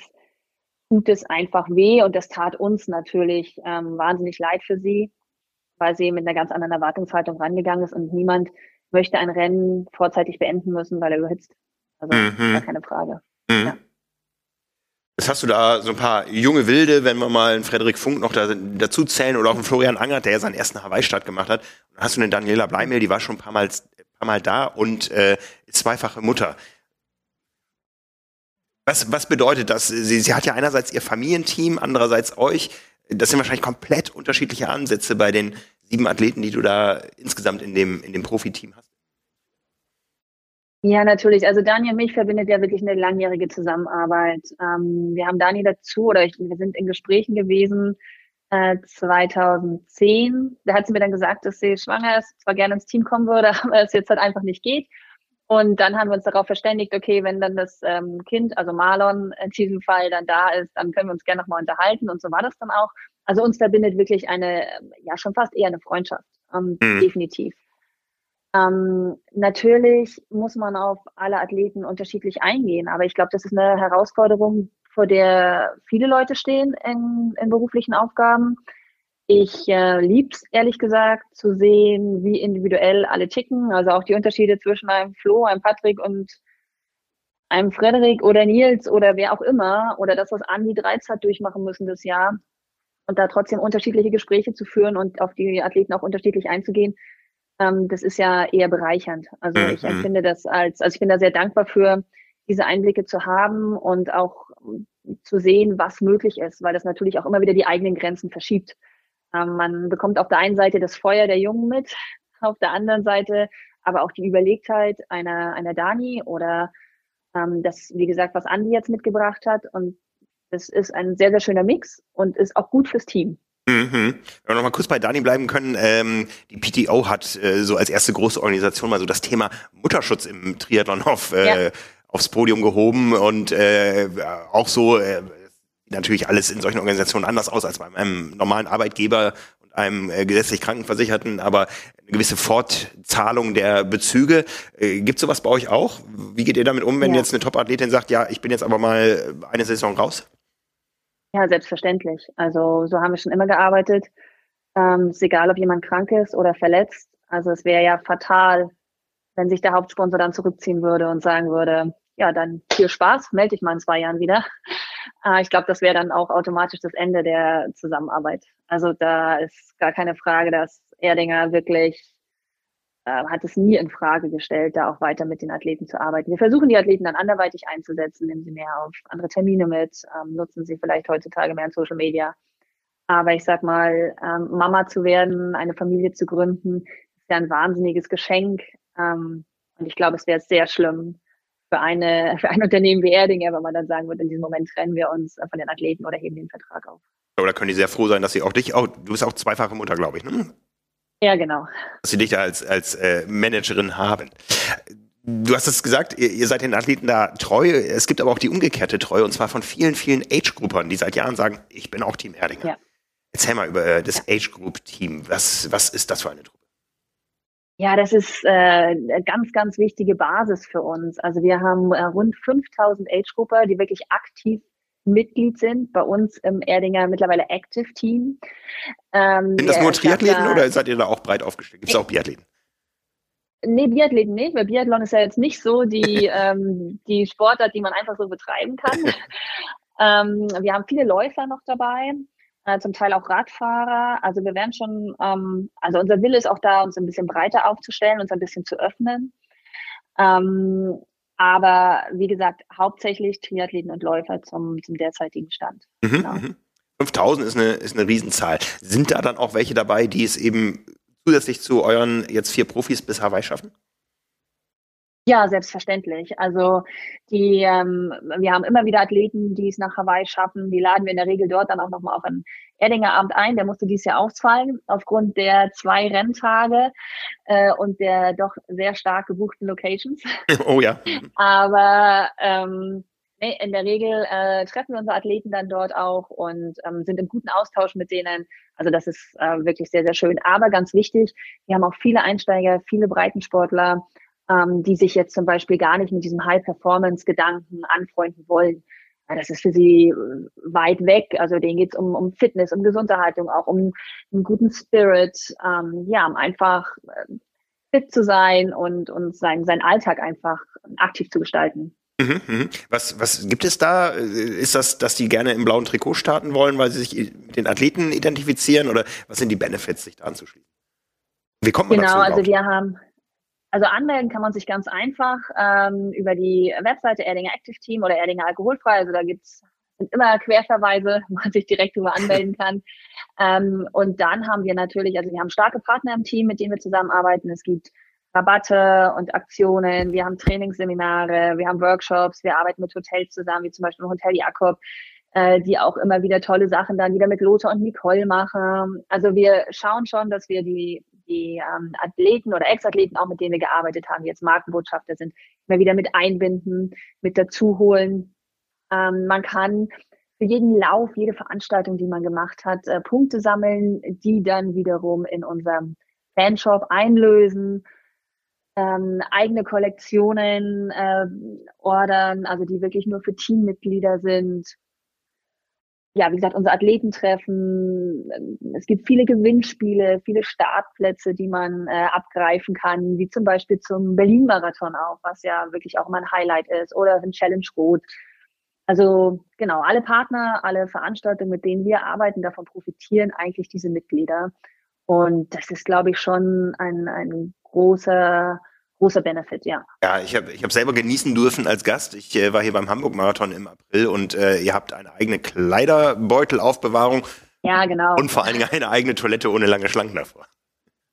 tut es einfach weh und das tat uns natürlich ähm, wahnsinnig leid für sie, weil sie mit einer ganz anderen Erwartungshaltung rangegangen ist und niemand möchte ein Rennen vorzeitig beenden müssen, weil er überhitzt. Also mhm. gar keine Frage. Mhm. Ja. Jetzt hast du da so ein paar junge Wilde, wenn wir mal einen Frederik Funk noch da, dazu zählen oder auch einen Florian Angert, der ja seinen ersten Hawaii-Start gemacht hat. Und dann hast du eine Daniela Bleimel, die war schon ein paar Mal, ein paar Mal da und äh, zweifache Mutter. Was, was bedeutet das? Sie, sie hat ja einerseits ihr Familienteam, andererseits euch. Das sind wahrscheinlich komplett unterschiedliche Ansätze bei den sieben Athleten, die du da insgesamt in dem, in dem Profiteam hast. Ja, natürlich. Also Dani und mich verbindet ja wirklich eine langjährige Zusammenarbeit. Ähm, wir haben Dani dazu, oder ich, wir sind in Gesprächen gewesen äh, 2010. Da hat sie mir dann gesagt, dass sie schwanger ist, zwar gerne ins Team kommen würde, aber es jetzt halt einfach nicht geht. Und dann haben wir uns darauf verständigt, okay, wenn dann das ähm, Kind, also Marlon in diesem Fall dann da ist, dann können wir uns gerne nochmal unterhalten. Und so war das dann auch. Also uns verbindet wirklich eine, ja schon fast eher eine Freundschaft, ähm, mhm. definitiv. Ähm, natürlich muss man auf alle Athleten unterschiedlich eingehen, aber ich glaube, das ist eine Herausforderung, vor der viele Leute stehen in, in beruflichen Aufgaben. Ich äh, lieb's ehrlich gesagt zu sehen, wie individuell alle ticken, also auch die Unterschiede zwischen einem Flo, einem Patrick und einem Frederik oder Nils oder wer auch immer oder das, was Andi Dreiz hat durchmachen müssen das Jahr und da trotzdem unterschiedliche Gespräche zu führen und auf die Athleten auch unterschiedlich einzugehen, ähm, das ist ja eher bereichernd. Also mhm. ich empfinde das als, also ich bin da sehr dankbar für, diese Einblicke zu haben und auch zu sehen, was möglich ist, weil das natürlich auch immer wieder die eigenen Grenzen verschiebt. Ähm, man bekommt auf der einen Seite das Feuer der Jungen mit, auf der anderen Seite aber auch die Überlegtheit einer, einer Dani oder ähm, das, wie gesagt, was Andi jetzt mitgebracht hat. Und das ist ein sehr, sehr schöner Mix und ist auch gut fürs Team. Mhm. Wenn wir noch mal kurz bei Dani bleiben können, ähm, die PTO hat äh, so als erste große Organisation mal so das Thema Mutterschutz im Triathlon auf, äh, ja. aufs Podium gehoben und äh, auch so äh, natürlich alles in solchen Organisationen anders aus als bei einem normalen Arbeitgeber und einem äh, gesetzlich Krankenversicherten, aber eine gewisse Fortzahlung der Bezüge. Äh, Gibt sowas bei euch auch? Wie geht ihr damit um, wenn ja. jetzt eine Top-Athletin sagt, ja, ich bin jetzt aber mal eine Saison raus? Ja, selbstverständlich. Also so haben wir schon immer gearbeitet. Ähm, ist egal, ob jemand krank ist oder verletzt. Also es wäre ja fatal, wenn sich der Hauptsponsor dann zurückziehen würde und sagen würde, ja, dann viel Spaß, melde dich mal in zwei Jahren wieder. Äh, ich glaube, das wäre dann auch automatisch das Ende der Zusammenarbeit. Also da ist gar keine Frage, dass Erdinger wirklich äh, hat es nie in Frage gestellt, da auch weiter mit den Athleten zu arbeiten. Wir versuchen die Athleten dann anderweitig einzusetzen, nehmen sie mehr auf andere Termine mit, ähm, nutzen sie vielleicht heutzutage mehr in Social Media. Aber ich sag mal, ähm, Mama zu werden, eine Familie zu gründen, ist ja ein wahnsinniges Geschenk. Ähm, und ich glaube, es wäre sehr schlimm für eine, für ein Unternehmen wie Erdinger, wenn man dann sagen würde, in diesem Moment trennen wir uns von den Athleten oder heben den Vertrag auf. Oder können die sehr froh sein, dass sie auch dich, auch, du bist auch zweifache Mutter, glaube ich, ne? Ja, genau. Dass sie dich da als, als äh, Managerin haben. Du hast es gesagt, ihr, ihr, seid den Athleten da treu. Es gibt aber auch die umgekehrte Treue, und zwar von vielen, vielen Age-Gruppern, die seit Jahren sagen, ich bin auch Team Erdinger. Ja. Erzähl mal über äh, das ja. Age-Group-Team. Was, was ist das für eine Truppe? Ja, das ist äh, eine ganz, ganz wichtige Basis für uns. Also wir haben äh, rund 5000 Age-Grupper, die wirklich aktiv Mitglied sind bei uns im Erdinger mittlerweile Active Team. Ähm, sind das nur Triathleten oder seid ihr da auch breit aufgestellt? Gibt es auch Biathleten? Nee, Biathleten nicht, weil Biathlon ist ja jetzt nicht so die, ähm, die Sportart, die man einfach so betreiben kann. ähm, wir haben viele Läufer noch dabei, äh, zum Teil auch Radfahrer. Also wir werden schon, ähm, also unser Wille ist auch da, uns ein bisschen breiter aufzustellen, uns ein bisschen zu öffnen. Ähm, aber wie gesagt, hauptsächlich Triathleten und Läufer zum, zum derzeitigen Stand. Mhm, genau. 5000 mhm. ist eine, ist eine Riesenzahl. Sind da dann auch welche dabei, die es eben zusätzlich zu euren jetzt vier Profis bis Hawaii schaffen? Ja, selbstverständlich. Also die, ähm, wir haben immer wieder Athleten, die es nach Hawaii schaffen. Die laden wir in der Regel dort dann auch nochmal auf einen Erdinger Abend ein. Der musste dieses Jahr ausfallen aufgrund der zwei Renntage äh, und der doch sehr stark gebuchten Locations. Oh ja. Aber ähm, nee, in der Regel äh, treffen wir unsere Athleten dann dort auch und ähm, sind im guten Austausch mit denen. Also das ist äh, wirklich sehr, sehr schön. Aber ganz wichtig, wir haben auch viele Einsteiger, viele Breitensportler ähm, die sich jetzt zum Beispiel gar nicht mit diesem High-Performance-Gedanken anfreunden wollen. Das ist für sie äh, weit weg. Also denen geht es um, um Fitness, um Gesunderhaltung, auch um einen guten Spirit, ähm, ja, um einfach äh, fit zu sein und, und sein, seinen Alltag einfach aktiv zu gestalten. Mhm, mhm. Was, was gibt es da? Ist das, dass die gerne im blauen Trikot starten wollen, weil sie sich mit den Athleten identifizieren oder was sind die Benefits, sich da anzuschließen? Wie kommt man genau, dazu? Genau, also wir haben, also anmelden kann man sich ganz einfach ähm, über die Webseite Erdinger Active Team oder Erdinger Alkoholfrei. Also da gibt's immer Querverweise, wo man sich direkt darüber anmelden kann. ähm, und dann haben wir natürlich, also wir haben starke Partner im Team, mit denen wir zusammenarbeiten. Es gibt Rabatte und Aktionen, wir haben Trainingsseminare, wir haben Workshops, wir arbeiten mit Hotels zusammen, wie zum Beispiel Hotel Jakob, äh, die auch immer wieder tolle Sachen dann wieder mit Lothar und Nicole machen. Also wir schauen schon, dass wir die die ähm, Athleten oder Ex-Athleten, auch mit denen wir gearbeitet haben, die jetzt Markenbotschafter sind, immer wieder mit einbinden, mit dazu holen. Ähm, man kann für jeden Lauf, jede Veranstaltung, die man gemacht hat, äh, Punkte sammeln, die dann wiederum in unserem Fanshop einlösen, ähm, eigene Kollektionen äh, ordern, also die wirklich nur für Teammitglieder sind ja, wie gesagt, unsere Athletentreffen. Es gibt viele Gewinnspiele, viele Startplätze, die man äh, abgreifen kann, wie zum Beispiel zum Berlin-Marathon auch, was ja wirklich auch immer ein Highlight ist, oder ein Challenge Rot. Also genau, alle Partner, alle Veranstaltungen, mit denen wir arbeiten, davon profitieren eigentlich diese Mitglieder. Und das ist, glaube ich, schon ein, ein großer großer Benefit, ja. Ja, ich habe ich hab selber genießen dürfen als Gast. Ich äh, war hier beim Hamburg-Marathon im April und äh, ihr habt eine eigene Kleiderbeutelaufbewahrung. Ja, genau. Und vor allen Dingen eine eigene Toilette ohne lange Schlangen davor.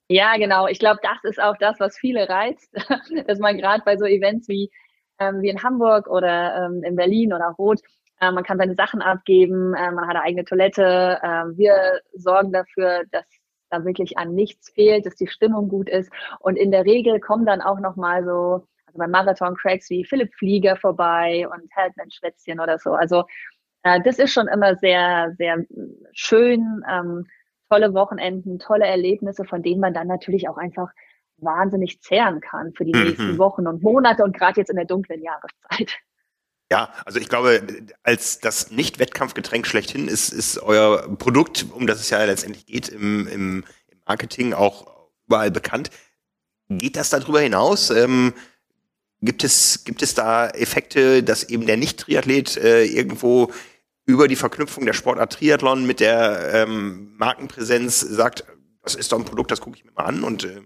Ja, genau. Ich glaube, das ist auch das, was viele reizt, dass man gerade bei so Events wie, ähm, wie in Hamburg oder ähm, in Berlin oder Rot, äh, man kann seine Sachen abgeben, äh, man hat eine eigene Toilette. Äh, wir sorgen dafür, dass da wirklich an nichts fehlt, dass die Stimmung gut ist. Und in der Regel kommen dann auch nochmal so, also beim Marathon Cracks wie Philipp Flieger vorbei und Heldman Schwätzchen oder so. Also äh, das ist schon immer sehr, sehr schön. Ähm, tolle Wochenenden, tolle Erlebnisse, von denen man dann natürlich auch einfach wahnsinnig zehren kann für die mhm. nächsten Wochen und Monate und gerade jetzt in der dunklen Jahreszeit. Ja, also ich glaube, als das Nicht-Wettkampfgetränk schlechthin ist, ist euer Produkt, um das es ja letztendlich geht, im, im, im Marketing auch überall bekannt. Geht das darüber hinaus? Ähm, gibt, es, gibt es da Effekte, dass eben der Nicht-Triathlet äh, irgendwo über die Verknüpfung der Sportart Triathlon mit der ähm, Markenpräsenz sagt, das ist doch ein Produkt, das gucke ich mir mal an und äh,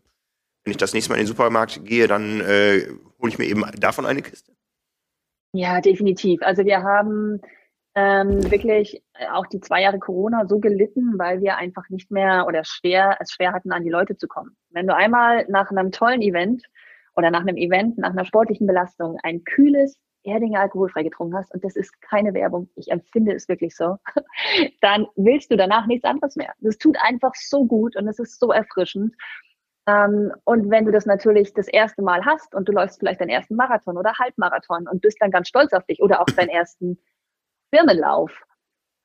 wenn ich das nächste Mal in den Supermarkt gehe, dann äh, hole ich mir eben davon eine Kiste? Ja, definitiv. Also wir haben ähm, wirklich auch die zwei Jahre Corona so gelitten, weil wir einfach nicht mehr oder schwer, es schwer hatten, an die Leute zu kommen. Wenn du einmal nach einem tollen Event oder nach einem Event, nach einer sportlichen Belastung ein kühles Erdinger alkoholfrei getrunken hast, und das ist keine Werbung, ich empfinde es wirklich so, dann willst du danach nichts anderes mehr. Das tut einfach so gut und es ist so erfrischend. Ähm, und wenn du das natürlich das erste Mal hast und du läufst vielleicht deinen ersten Marathon oder Halbmarathon und bist dann ganz stolz auf dich oder auch deinen ersten Firmenlauf,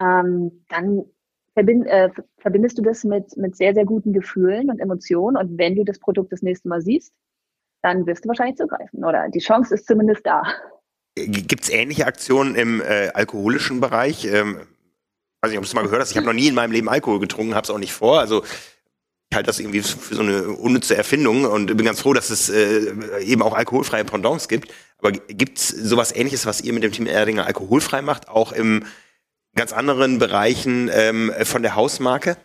ähm, dann verbind, äh, verbindest du das mit, mit sehr, sehr guten Gefühlen und Emotionen. Und wenn du das Produkt das nächste Mal siehst, dann wirst du wahrscheinlich zugreifen. Oder die Chance ist zumindest da. Gibt es ähnliche Aktionen im äh, alkoholischen Bereich? Ähm, weiß nicht, ob du es mal gehört hast. Ich habe noch nie in meinem Leben Alkohol getrunken, habe es auch nicht vor. Also halte das irgendwie für so eine unnütze Erfindung und bin ganz froh, dass es äh, eben auch alkoholfreie Pendants gibt. Aber gibt es sowas ähnliches, was ihr mit dem Team Erdinger alkoholfrei macht, auch im ganz anderen Bereichen ähm, von der Hausmarke?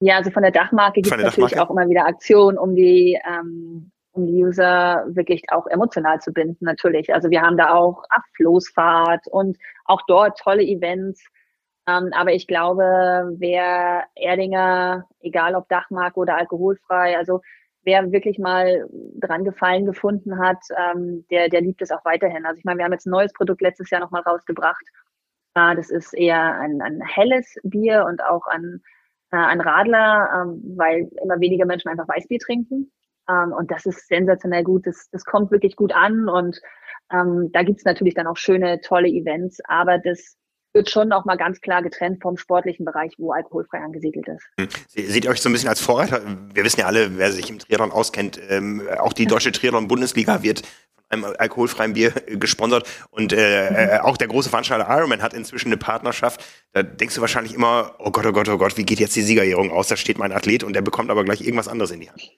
Ja, also von der Dachmarke gibt es natürlich Dachmarke? auch immer wieder Aktionen, um die, ähm, um die User wirklich auch emotional zu binden, natürlich. Also wir haben da auch Abfloßfahrt und auch dort tolle Events. Ähm, aber ich glaube, wer Erdinger, egal ob Dachmarke oder alkoholfrei, also wer wirklich mal dran gefallen gefunden hat, ähm, der, der liebt es auch weiterhin. Also ich meine, wir haben jetzt ein neues Produkt letztes Jahr nochmal rausgebracht. Äh, das ist eher ein, ein helles Bier und auch ein, äh, ein Radler, ähm, weil immer weniger Menschen einfach Weißbier trinken. Ähm, und das ist sensationell gut. Das, das kommt wirklich gut an und ähm, da gibt's natürlich dann auch schöne, tolle Events, aber das wird schon auch mal ganz klar getrennt vom sportlichen Bereich, wo alkoholfrei angesiedelt ist. Hm. Seht ihr euch so ein bisschen als Vorreiter? Wir wissen ja alle, wer sich im Triathlon auskennt, ähm, auch die deutsche Triathlon-Bundesliga wird von einem alkoholfreien Bier gesponsert und äh, äh, auch der große Veranstalter Ironman hat inzwischen eine Partnerschaft. Da denkst du wahrscheinlich immer, oh Gott, oh Gott, oh Gott, wie geht jetzt die Siegerehrung aus? Da steht mein Athlet und der bekommt aber gleich irgendwas anderes in die Hand.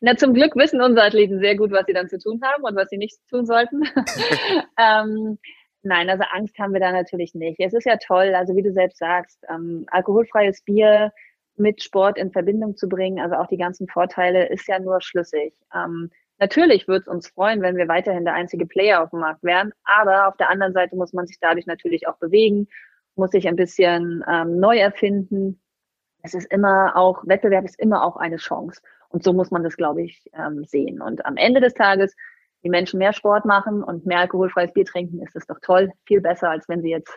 Na, zum Glück wissen unsere Athleten sehr gut, was sie dann zu tun haben und was sie nicht tun sollten. ähm, Nein, also Angst haben wir da natürlich nicht. Es ist ja toll, also wie du selbst sagst, ähm, alkoholfreies Bier mit Sport in Verbindung zu bringen, also auch die ganzen Vorteile, ist ja nur schlüssig. Ähm, natürlich würde es uns freuen, wenn wir weiterhin der einzige Player auf dem Markt wären, aber auf der anderen Seite muss man sich dadurch natürlich auch bewegen, muss sich ein bisschen ähm, neu erfinden. Es ist immer auch, Wettbewerb ist immer auch eine Chance. Und so muss man das, glaube ich, ähm, sehen. Und am Ende des Tages die Menschen mehr Sport machen und mehr alkoholfreies Bier trinken, ist es doch toll. Viel besser, als wenn sie jetzt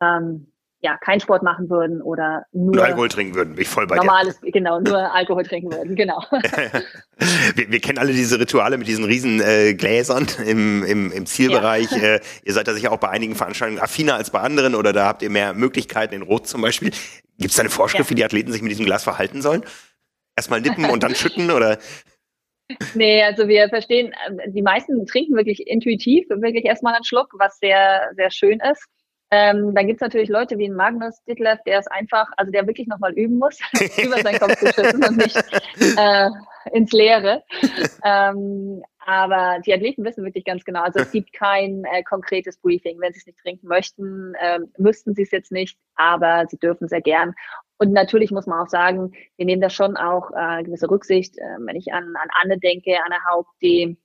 ähm, ja, keinen Sport machen würden oder nur, nur Alkohol trinken würden, bin ich voll bei normales, dir. Genau, nur Alkohol trinken würden, genau. wir, wir, kennen alle diese Rituale mit diesen riesen äh, Gläsern im, im, im Zielbereich. Ja. Äh, ihr seid da sicher auch bei einigen Veranstaltungen affiner als bei anderen oder da habt ihr mehr Möglichkeiten in Rot zum Beispiel. Gibt es da eine Vorschrift, ja. wie die Athleten sich mit diesem Glas verhalten sollen? Erstmal nippen und dann schütten oder? Nee, also wir verstehen, äh, die meisten trinken wirklich intuitiv, wirklich erstmal einen Schluck, was sehr, sehr schön ist. Ähm, dann gibt's natürlich Leute wie Magnus Ditlev, der es einfach, also der wirklich nochmal üben muss, über seinen Kopf zu schützen und nicht äh, ins Leere. ähm, aber die Athleten wissen wirklich ganz genau, also es gibt kein äh, konkretes Briefing. Wenn sie es nicht trinken möchten, äh, müssten sie es jetzt nicht, aber sie dürfen sehr gern. Und natürlich muss man auch sagen, wir nehmen da schon auch äh, gewisse Rücksicht, äh, wenn ich an, an Anne denke, Anne Haupt, die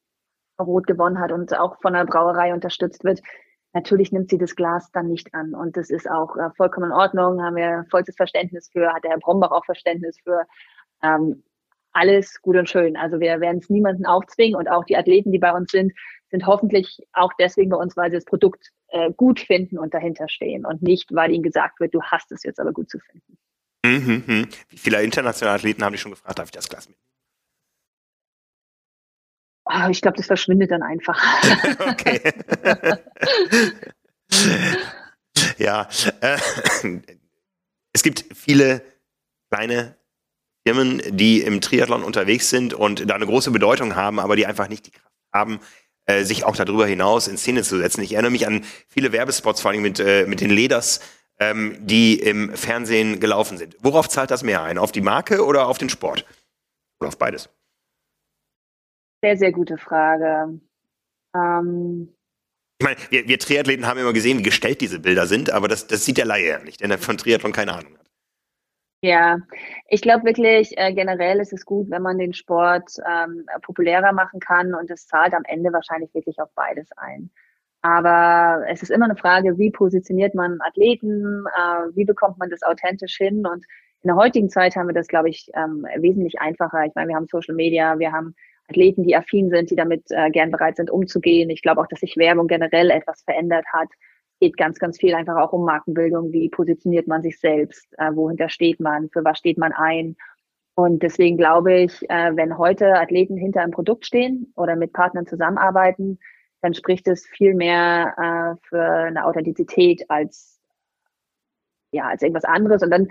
Rot gewonnen hat und auch von der Brauerei unterstützt wird. Natürlich nimmt sie das Glas dann nicht an. Und das ist auch äh, vollkommen in Ordnung, haben wir vollstes Verständnis für, hat der Herr Brombach auch Verständnis für. Ähm, alles gut und schön. Also wir werden es niemanden aufzwingen und auch die Athleten, die bei uns sind, sind hoffentlich auch deswegen bei uns, weil sie das Produkt äh, gut finden und dahinter stehen und nicht, weil ihnen gesagt wird, du hast es jetzt aber gut zu finden. Mhm, mhm. Wie viele internationale Athleten haben dich schon gefragt, darf ich das Glas mitnehmen? Oh, ich glaube, das verschwindet dann einfach. okay. ja, äh, es gibt viele kleine Firmen, die im Triathlon unterwegs sind und da eine große Bedeutung haben, aber die einfach nicht die Kraft haben, äh, sich auch darüber hinaus in Szene zu setzen. Ich erinnere mich an viele Werbespots, vor allem mit, äh, mit den Leders, ähm, die im Fernsehen gelaufen sind. Worauf zahlt das mehr ein? Auf die Marke oder auf den Sport? Oder auf beides? Sehr, sehr gute Frage. Ähm ich meine, wir, wir Triathleten haben immer gesehen, wie gestellt diese Bilder sind, aber das, das sieht der Laie ja nicht, der von Triathlon keine Ahnung hat. Ja, ich glaube wirklich, äh, generell ist es gut, wenn man den Sport ähm, populärer machen kann und es zahlt am Ende wahrscheinlich wirklich auf beides ein. Aber es ist immer eine Frage, wie positioniert man Athleten, äh, wie bekommt man das authentisch hin? Und in der heutigen Zeit haben wir das, glaube ich, ähm, wesentlich einfacher. Ich meine, wir haben Social Media, wir haben Athleten, die affin sind, die damit äh, gern bereit sind, umzugehen. Ich glaube auch, dass sich Werbung generell etwas verändert hat. Es geht ganz, ganz viel einfach auch um Markenbildung. Wie positioniert man sich selbst? Äh, wohinter steht man? Für was steht man ein? Und deswegen glaube ich, äh, wenn heute Athleten hinter einem Produkt stehen oder mit Partnern zusammenarbeiten, dann spricht es viel mehr äh, für eine Authentizität als ja, als irgendwas anderes. Und dann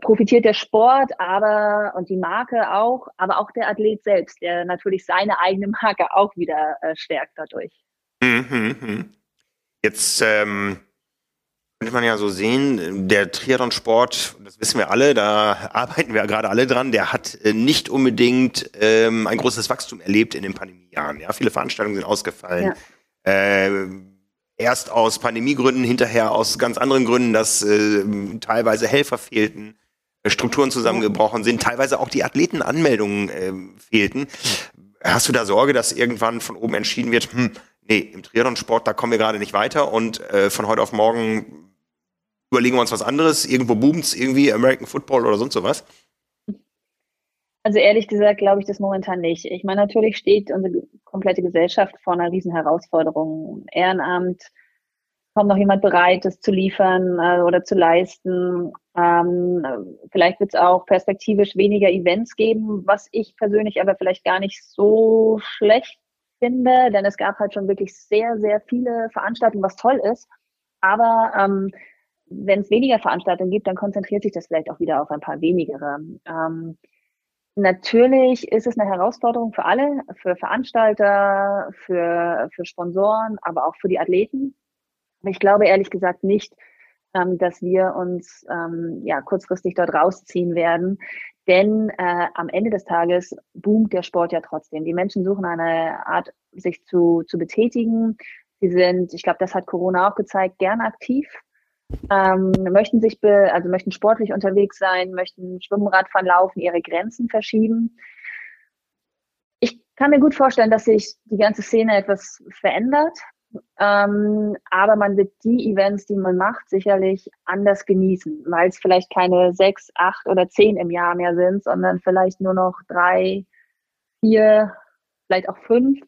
profitiert der Sport, aber und die Marke auch, aber auch der Athlet selbst, der natürlich seine eigene Marke auch wieder äh, stärkt dadurch. Mhm, mhm. Jetzt ähm, könnte man ja so sehen, der Triathlon-Sport, das wissen wir alle, da arbeiten wir gerade alle dran, der hat äh, nicht unbedingt ähm, ein großes Wachstum erlebt in den Pandemiejahren. Ja, viele Veranstaltungen sind ausgefallen. Ja. Äh, erst aus Pandemiegründen, hinterher aus ganz anderen Gründen, dass äh, teilweise Helfer fehlten, äh, Strukturen zusammengebrochen sind, teilweise auch die Athletenanmeldungen äh, fehlten. Hast du da Sorge, dass irgendwann von oben entschieden wird, hm, nee, im Triathlon-Sport, da kommen wir gerade nicht weiter und äh, von heute auf morgen überlegen wir uns was anderes, irgendwo boomt's, irgendwie American Football oder sonst sowas? Also ehrlich gesagt glaube ich das momentan nicht. Ich meine, natürlich steht unsere komplette Gesellschaft vor einer riesen Herausforderung. Ehrenamt, kommt noch jemand bereit, das zu liefern äh, oder zu leisten. Ähm, vielleicht wird es auch perspektivisch weniger Events geben, was ich persönlich aber vielleicht gar nicht so schlecht finde, denn es gab halt schon wirklich sehr, sehr viele Veranstaltungen, was toll ist. Aber ähm, wenn es weniger Veranstaltungen gibt, dann konzentriert sich das vielleicht auch wieder auf ein paar wenigere. Ähm, Natürlich ist es eine Herausforderung für alle, für Veranstalter, für, für Sponsoren, aber auch für die Athleten. Ich glaube ehrlich gesagt nicht, ähm, dass wir uns ähm, ja kurzfristig dort rausziehen werden, denn äh, am Ende des Tages boomt der Sport ja trotzdem. Die Menschen suchen eine Art, sich zu, zu betätigen. Sie sind, ich glaube, das hat Corona auch gezeigt, gern aktiv ähm, möchten sich, be also möchten sportlich unterwegs sein, möchten Schwimmen, Radfahren, Laufen, ihre Grenzen verschieben. Ich kann mir gut vorstellen, dass sich die ganze Szene etwas verändert. Ähm, aber man wird die Events, die man macht, sicherlich anders genießen, weil es vielleicht keine sechs, acht oder zehn im Jahr mehr sind, sondern vielleicht nur noch drei, vier, vielleicht auch fünf.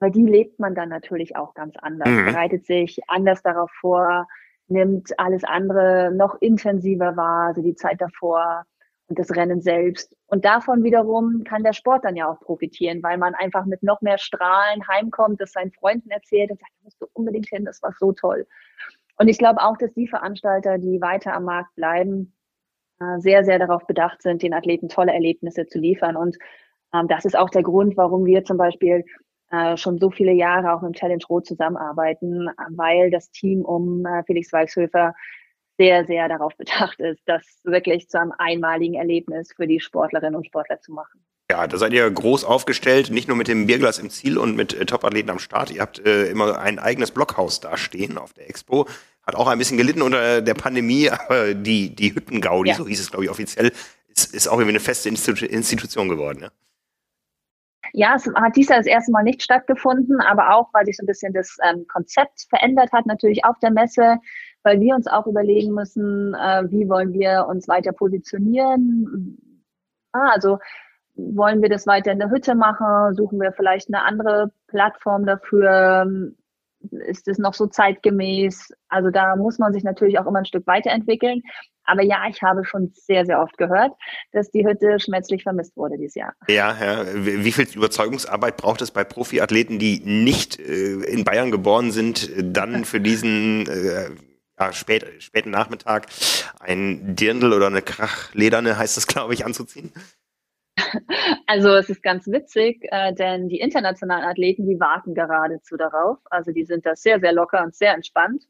Weil die lebt man dann natürlich auch ganz anders, mhm. bereitet sich anders darauf vor, nimmt alles andere noch intensiver wahr, also die Zeit davor und das Rennen selbst. Und davon wiederum kann der Sport dann ja auch profitieren, weil man einfach mit noch mehr Strahlen heimkommt, das seinen Freunden erzählt und sagt, musst du unbedingt hin, das war so toll. Und ich glaube auch, dass die Veranstalter, die weiter am Markt bleiben, äh, sehr, sehr darauf bedacht sind, den Athleten tolle Erlebnisse zu liefern. Und ähm, das ist auch der Grund, warum wir zum Beispiel äh, schon so viele Jahre auch mit Challenge Rot zusammenarbeiten, weil das Team um äh, Felix Weichshöfer sehr, sehr darauf bedacht ist, das wirklich zu einem einmaligen Erlebnis für die Sportlerinnen und Sportler zu machen. Ja, da seid ihr groß aufgestellt, nicht nur mit dem Bierglas im Ziel und mit äh, Top-Athleten am Start. Ihr habt äh, immer ein eigenes Blockhaus da stehen auf der Expo. Hat auch ein bisschen gelitten unter der Pandemie, aber die, die Hüttengaudi, ja. so hieß es, glaube ich, offiziell, ist, ist auch irgendwie eine feste Institution geworden. Ne? Ja, es hat dies Jahr das erste Mal nicht stattgefunden, aber auch, weil sich so ein bisschen das ähm, Konzept verändert hat, natürlich auf der Messe, weil wir uns auch überlegen müssen, äh, wie wollen wir uns weiter positionieren. Ah, also wollen wir das weiter in der Hütte machen? Suchen wir vielleicht eine andere Plattform dafür? Ist es noch so zeitgemäß? Also da muss man sich natürlich auch immer ein Stück weiterentwickeln. Aber ja, ich habe schon sehr, sehr oft gehört, dass die Hütte schmerzlich vermisst wurde dieses Jahr. Ja, ja. Wie viel Überzeugungsarbeit braucht es bei Profiathleten, die nicht äh, in Bayern geboren sind, dann für diesen äh, ja, spät, späten Nachmittag ein Dirndl oder eine Krachlederne, heißt das, glaube ich, anzuziehen? Also es ist ganz witzig, äh, denn die internationalen Athleten, die warten geradezu darauf. Also die sind da sehr, sehr locker und sehr entspannt.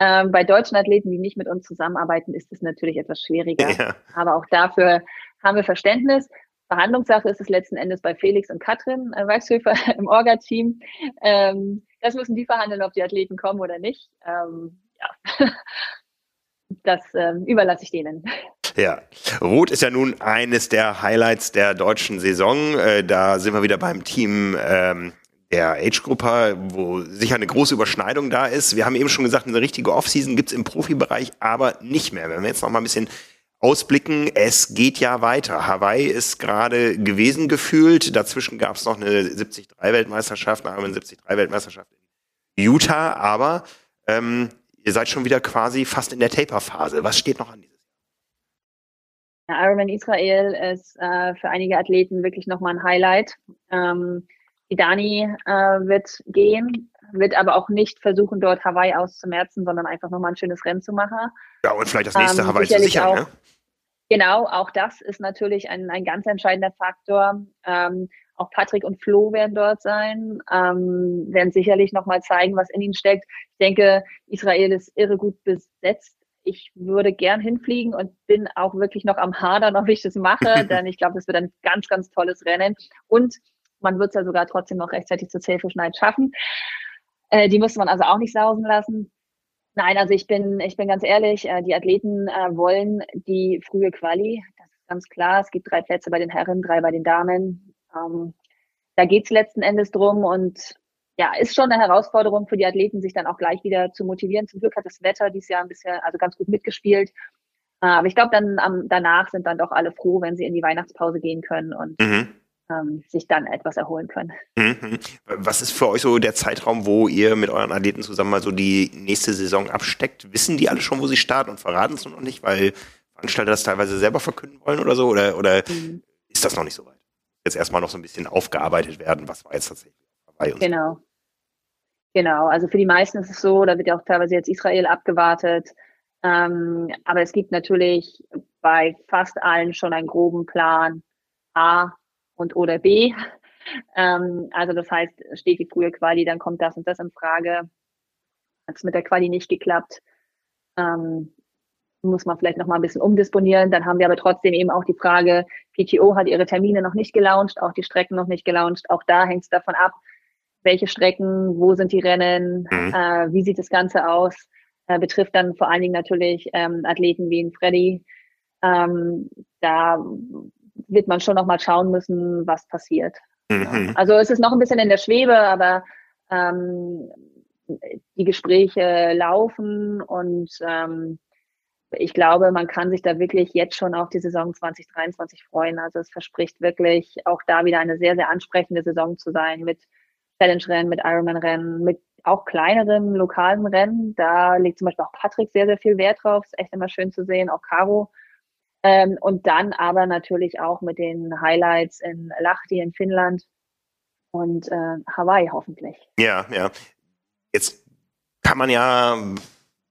Ähm, bei deutschen Athleten, die nicht mit uns zusammenarbeiten, ist es natürlich etwas schwieriger. Ja. Aber auch dafür haben wir Verständnis. Verhandlungssache ist es letzten Endes bei Felix und Katrin äh, Weichshöfer im Orga-Team. Ähm, das müssen die verhandeln, ob die Athleten kommen oder nicht. Ähm, ja. Das ähm, überlasse ich denen. Ja, Rot ist ja nun eines der Highlights der deutschen Saison. Äh, da sind wir wieder beim Team ähm, der Age-Gruppe, wo sicher eine große Überschneidung da ist. Wir haben eben schon gesagt, eine richtige Offseason gibt es im Profibereich aber nicht mehr. Wenn wir jetzt noch mal ein bisschen ausblicken, es geht ja weiter. Hawaii ist gerade gewesen gefühlt. Dazwischen gab es noch eine 73-Weltmeisterschaft, eine 73-Weltmeisterschaft in Utah. Aber ähm, ihr seid schon wieder quasi fast in der Taper-Phase. Was steht noch an dieses Jahr? Ironman Israel ist äh, für einige Athleten wirklich nochmal ein Highlight. Ähm, die Dani äh, wird gehen wird aber auch nicht versuchen, dort Hawaii auszumerzen, sondern einfach nochmal ein schönes Rennen zu machen. Ja, und vielleicht das nächste ähm, Hawaii zu sichern, auch, ne? Genau, auch das ist natürlich ein, ein ganz entscheidender Faktor. Ähm, auch Patrick und Flo werden dort sein, ähm, werden sicherlich nochmal zeigen, was in ihnen steckt. Ich denke, Israel ist irre gut besetzt. Ich würde gern hinfliegen und bin auch wirklich noch am Hadern, ob ich das mache, denn ich glaube, das wird ein ganz, ganz tolles Rennen. Und man wird es ja sogar trotzdem noch rechtzeitig zur Night schaffen. Äh, die müsste man also auch nicht sausen lassen. Nein, also ich bin, ich bin ganz ehrlich, äh, die Athleten äh, wollen die frühe Quali. Das ist ganz klar. Es gibt drei Plätze bei den Herren, drei bei den Damen. Ähm, da geht's letzten Endes drum und ja, ist schon eine Herausforderung für die Athleten, sich dann auch gleich wieder zu motivieren. Zum Glück hat das Wetter dieses Jahr ein bisschen, also ganz gut mitgespielt. Äh, aber ich glaube, dann am, danach sind dann doch alle froh, wenn sie in die Weihnachtspause gehen können und mhm ähm, sich dann etwas erholen können. Mhm. Was ist für euch so der Zeitraum, wo ihr mit euren Athleten zusammen mal so die nächste Saison absteckt? Wissen die alle schon, wo sie starten und verraten es noch nicht, weil Veranstalter das teilweise selber verkünden wollen oder so? Oder, oder mhm. ist das noch nicht so weit? Jetzt erstmal noch so ein bisschen aufgearbeitet werden, was war jetzt tatsächlich dabei? Genau. So. Genau, also für die meisten ist es so, da wird ja auch teilweise jetzt Israel abgewartet. Ähm, aber es gibt natürlich bei fast allen schon einen groben Plan. A, und oder B. Ähm, also das heißt, steht die frühe Quali, dann kommt das und das in Frage. Hat es mit der Quali nicht geklappt, ähm, muss man vielleicht noch mal ein bisschen umdisponieren. Dann haben wir aber trotzdem eben auch die Frage, PTO hat ihre Termine noch nicht gelauncht, auch die Strecken noch nicht gelauncht. Auch da hängt es davon ab, welche Strecken, wo sind die Rennen, mhm. äh, wie sieht das Ganze aus. Äh, betrifft dann vor allen Dingen natürlich ähm, Athleten wie ein Freddy. Ähm, da wird man schon noch mal schauen müssen, was passiert. Mhm. Also es ist noch ein bisschen in der Schwebe, aber ähm, die Gespräche laufen und ähm, ich glaube, man kann sich da wirklich jetzt schon auf die Saison 2023 freuen. Also es verspricht wirklich auch da wieder eine sehr, sehr ansprechende Saison zu sein mit Challenge-Rennen, mit Ironman-Rennen, mit auch kleineren lokalen Rennen. Da legt zum Beispiel auch Patrick sehr, sehr viel Wert drauf. Ist echt immer schön zu sehen. Auch Caro ähm, und dann aber natürlich auch mit den Highlights in Lahti in Finnland und äh, Hawaii hoffentlich. Ja, ja. Jetzt kann man ja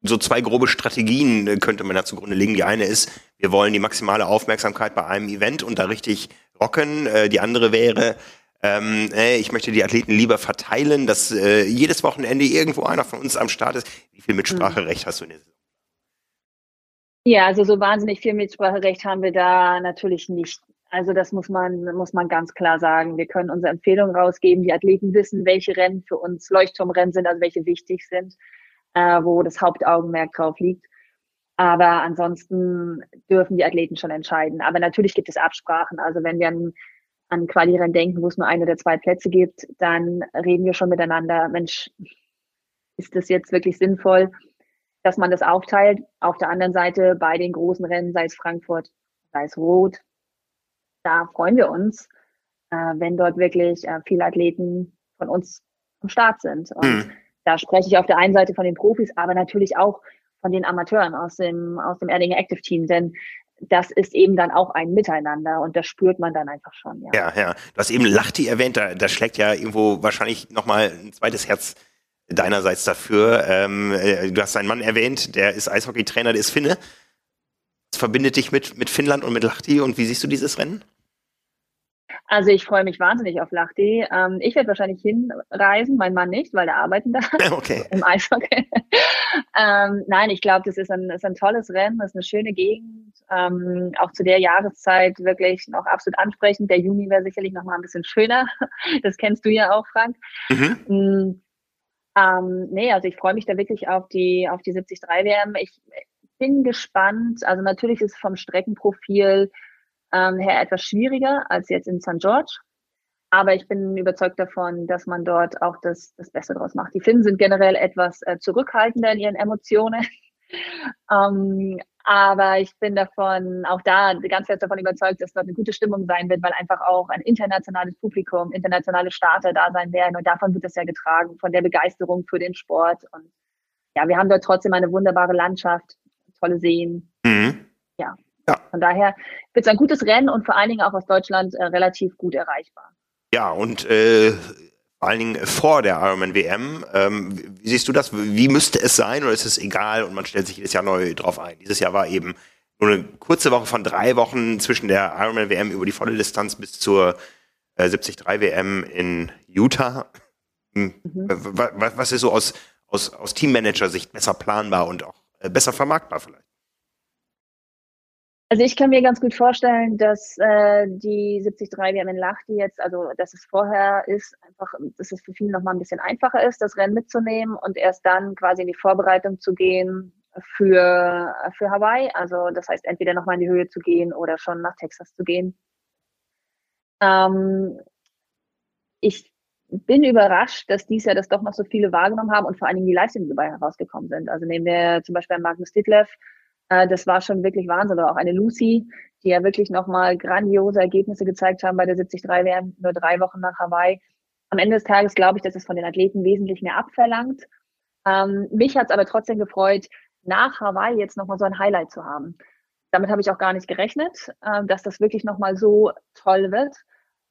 so zwei grobe Strategien äh, könnte man da zugrunde legen. Die eine ist, wir wollen die maximale Aufmerksamkeit bei einem Event und da richtig rocken. Äh, die andere wäre, ähm, äh, ich möchte die Athleten lieber verteilen, dass äh, jedes Wochenende irgendwo einer von uns am Start ist. Wie viel Mitspracherecht mhm. hast du in der Saison? Ja, also so wahnsinnig viel Mitspracherecht haben wir da natürlich nicht. Also das muss man, muss man ganz klar sagen. Wir können unsere Empfehlungen rausgeben. Die Athleten wissen, welche Rennen für uns Leuchtturmrennen sind, also welche wichtig sind, äh, wo das Hauptaugenmerk drauf liegt. Aber ansonsten dürfen die Athleten schon entscheiden. Aber natürlich gibt es Absprachen. Also wenn wir an, an Quali-Rennen denken, wo es nur eine oder zwei Plätze gibt, dann reden wir schon miteinander. Mensch, ist das jetzt wirklich sinnvoll? dass man das aufteilt. Auf der anderen Seite bei den großen Rennen, sei es Frankfurt, sei es Rot, da freuen wir uns, äh, wenn dort wirklich äh, viele Athleten von uns am Start sind. Und mhm. da spreche ich auf der einen Seite von den Profis, aber natürlich auch von den Amateuren aus dem, aus dem Erdinger Active Team, denn das ist eben dann auch ein Miteinander und das spürt man dann einfach schon. Ja, ja. ja. Du hast eben Lachti erwähnt, da, da schlägt ja irgendwo wahrscheinlich nochmal ein zweites Herz deinerseits dafür. Ähm, äh, du hast einen Mann erwähnt, der ist Eishockeytrainer, der ist Finne. Was verbindet dich mit, mit Finnland und mit Lahti und wie siehst du dieses Rennen? Also ich freue mich wahnsinnig auf Lahti. Ähm, ich werde wahrscheinlich hinreisen, mein Mann nicht, weil er arbeiten da okay. im Eishockey. ähm, nein, ich glaube, das ist ein, ist ein tolles Rennen, das ist eine schöne Gegend. Ähm, auch zu der Jahreszeit wirklich noch absolut ansprechend. Der Juni wäre sicherlich noch mal ein bisschen schöner. Das kennst du ja auch, Frank. Mhm. Mm, ähm, nee, also ich freue mich da wirklich auf die, auf die 73 WM. Ich bin gespannt. Also natürlich ist es vom Streckenprofil ähm, her etwas schwieriger als jetzt in St. George. Aber ich bin überzeugt davon, dass man dort auch das, das Beste draus macht. Die Finnen sind generell etwas äh, zurückhaltender in ihren Emotionen. ähm, aber ich bin davon, auch da ganz fest davon überzeugt, dass dort eine gute Stimmung sein wird, weil einfach auch ein internationales Publikum, internationale Starter da sein werden. Und davon wird es ja getragen, von der Begeisterung für den Sport. Und ja, wir haben dort trotzdem eine wunderbare Landschaft, tolle Seen. Mhm. Ja. Ja. Von daher wird es ein gutes Rennen und vor allen Dingen auch aus Deutschland äh, relativ gut erreichbar. Ja, und äh, vor allen Dingen vor der Ironman WM. Ähm, wie siehst du das? Wie müsste es sein oder ist es egal und man stellt sich jedes Jahr neu drauf ein? Dieses Jahr war eben nur eine kurze Woche von drei Wochen zwischen der Ironman WM über die volle Distanz bis zur äh, 73 WM in Utah. Hm. Mhm. Was, ist so aus, aus, aus Teammanager-Sicht besser planbar und auch äh, besser vermarktbar vielleicht? Also ich kann mir ganz gut vorstellen, dass äh, die 73 WM in Lahti jetzt, also dass es vorher ist, einfach, dass es für viele nochmal ein bisschen einfacher ist, das Rennen mitzunehmen und erst dann quasi in die Vorbereitung zu gehen für, für Hawaii. Also das heißt, entweder nochmal in die Höhe zu gehen oder schon nach Texas zu gehen. Ähm, ich bin überrascht, dass dies Jahr das doch noch so viele wahrgenommen haben und vor allen Dingen die Leistungen, die dabei herausgekommen sind. Also nehmen wir zum Beispiel Magnus Ditlev, äh, das war schon wirklich Wahnsinn. Oder auch eine Lucy, die ja wirklich nochmal grandiose Ergebnisse gezeigt haben bei der 73 WM, nur drei Wochen nach Hawaii. Am Ende des Tages glaube ich, dass es von den Athleten wesentlich mehr abverlangt. Ähm, mich hat es aber trotzdem gefreut, nach Hawaii jetzt nochmal so ein Highlight zu haben. Damit habe ich auch gar nicht gerechnet, äh, dass das wirklich nochmal so toll wird.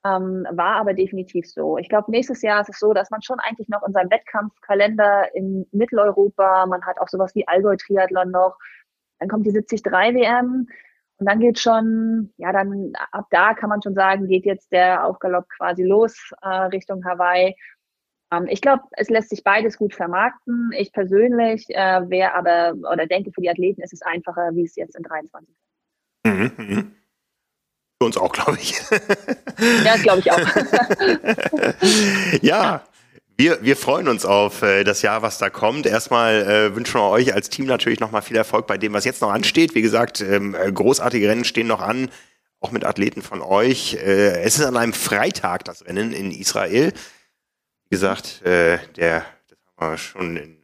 Ähm, war aber definitiv so. Ich glaube, nächstes Jahr ist es so, dass man schon eigentlich noch in seinem Wettkampfkalender in Mitteleuropa, man hat auch sowas wie Allgäu-Triathlon noch, dann kommt die 73 WM und dann geht schon, ja, dann ab da kann man schon sagen, geht jetzt der Aufgalopp quasi los äh, Richtung Hawaii. Ähm, ich glaube, es lässt sich beides gut vermarkten. Ich persönlich äh, wäre aber oder denke, für die Athleten ist es einfacher, wie es jetzt in 23 ist. Mhm, mh. Für uns auch, glaube ich. Ja, glaube ich auch. ja, wir, wir freuen uns auf äh, das Jahr, was da kommt. Erstmal äh, wünschen wir euch als Team natürlich nochmal viel Erfolg bei dem, was jetzt noch ansteht. Wie gesagt, ähm, äh, großartige Rennen stehen noch an, auch mit Athleten von euch. Äh, es ist an einem Freitag das Rennen in Israel. Wie gesagt, äh, der, das haben wir schon im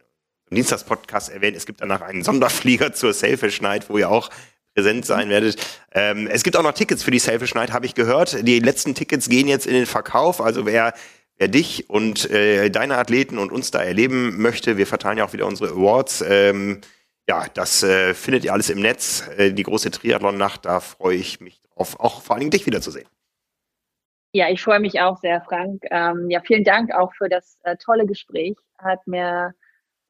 Dienstagspodcast erwähnt, es gibt danach einen Sonderflieger zur Selfish Night, wo ihr auch präsent sein werdet. Ähm, es gibt auch noch Tickets für die Selfish Night, habe ich gehört. Die letzten Tickets gehen jetzt in den Verkauf. Also wer wer dich und äh, deine Athleten und uns da erleben möchte, wir verteilen ja auch wieder unsere Awards. Ähm, ja, das äh, findet ihr alles im Netz. Äh, die große Triathlon-Nacht, da freue ich mich drauf, auch vor allen Dingen dich wiederzusehen. Ja, ich freue mich auch sehr, Frank. Ähm, ja, vielen Dank auch für das äh, tolle Gespräch. Hat mir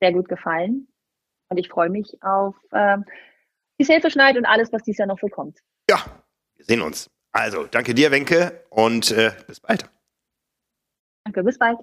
sehr gut gefallen. Und ich freue mich auf ähm, die Selfie-Schneid und alles, was dieses Jahr noch so kommt. Ja, wir sehen uns. Also, danke dir, Wenke, und äh, bis bald. Danke, bis bald.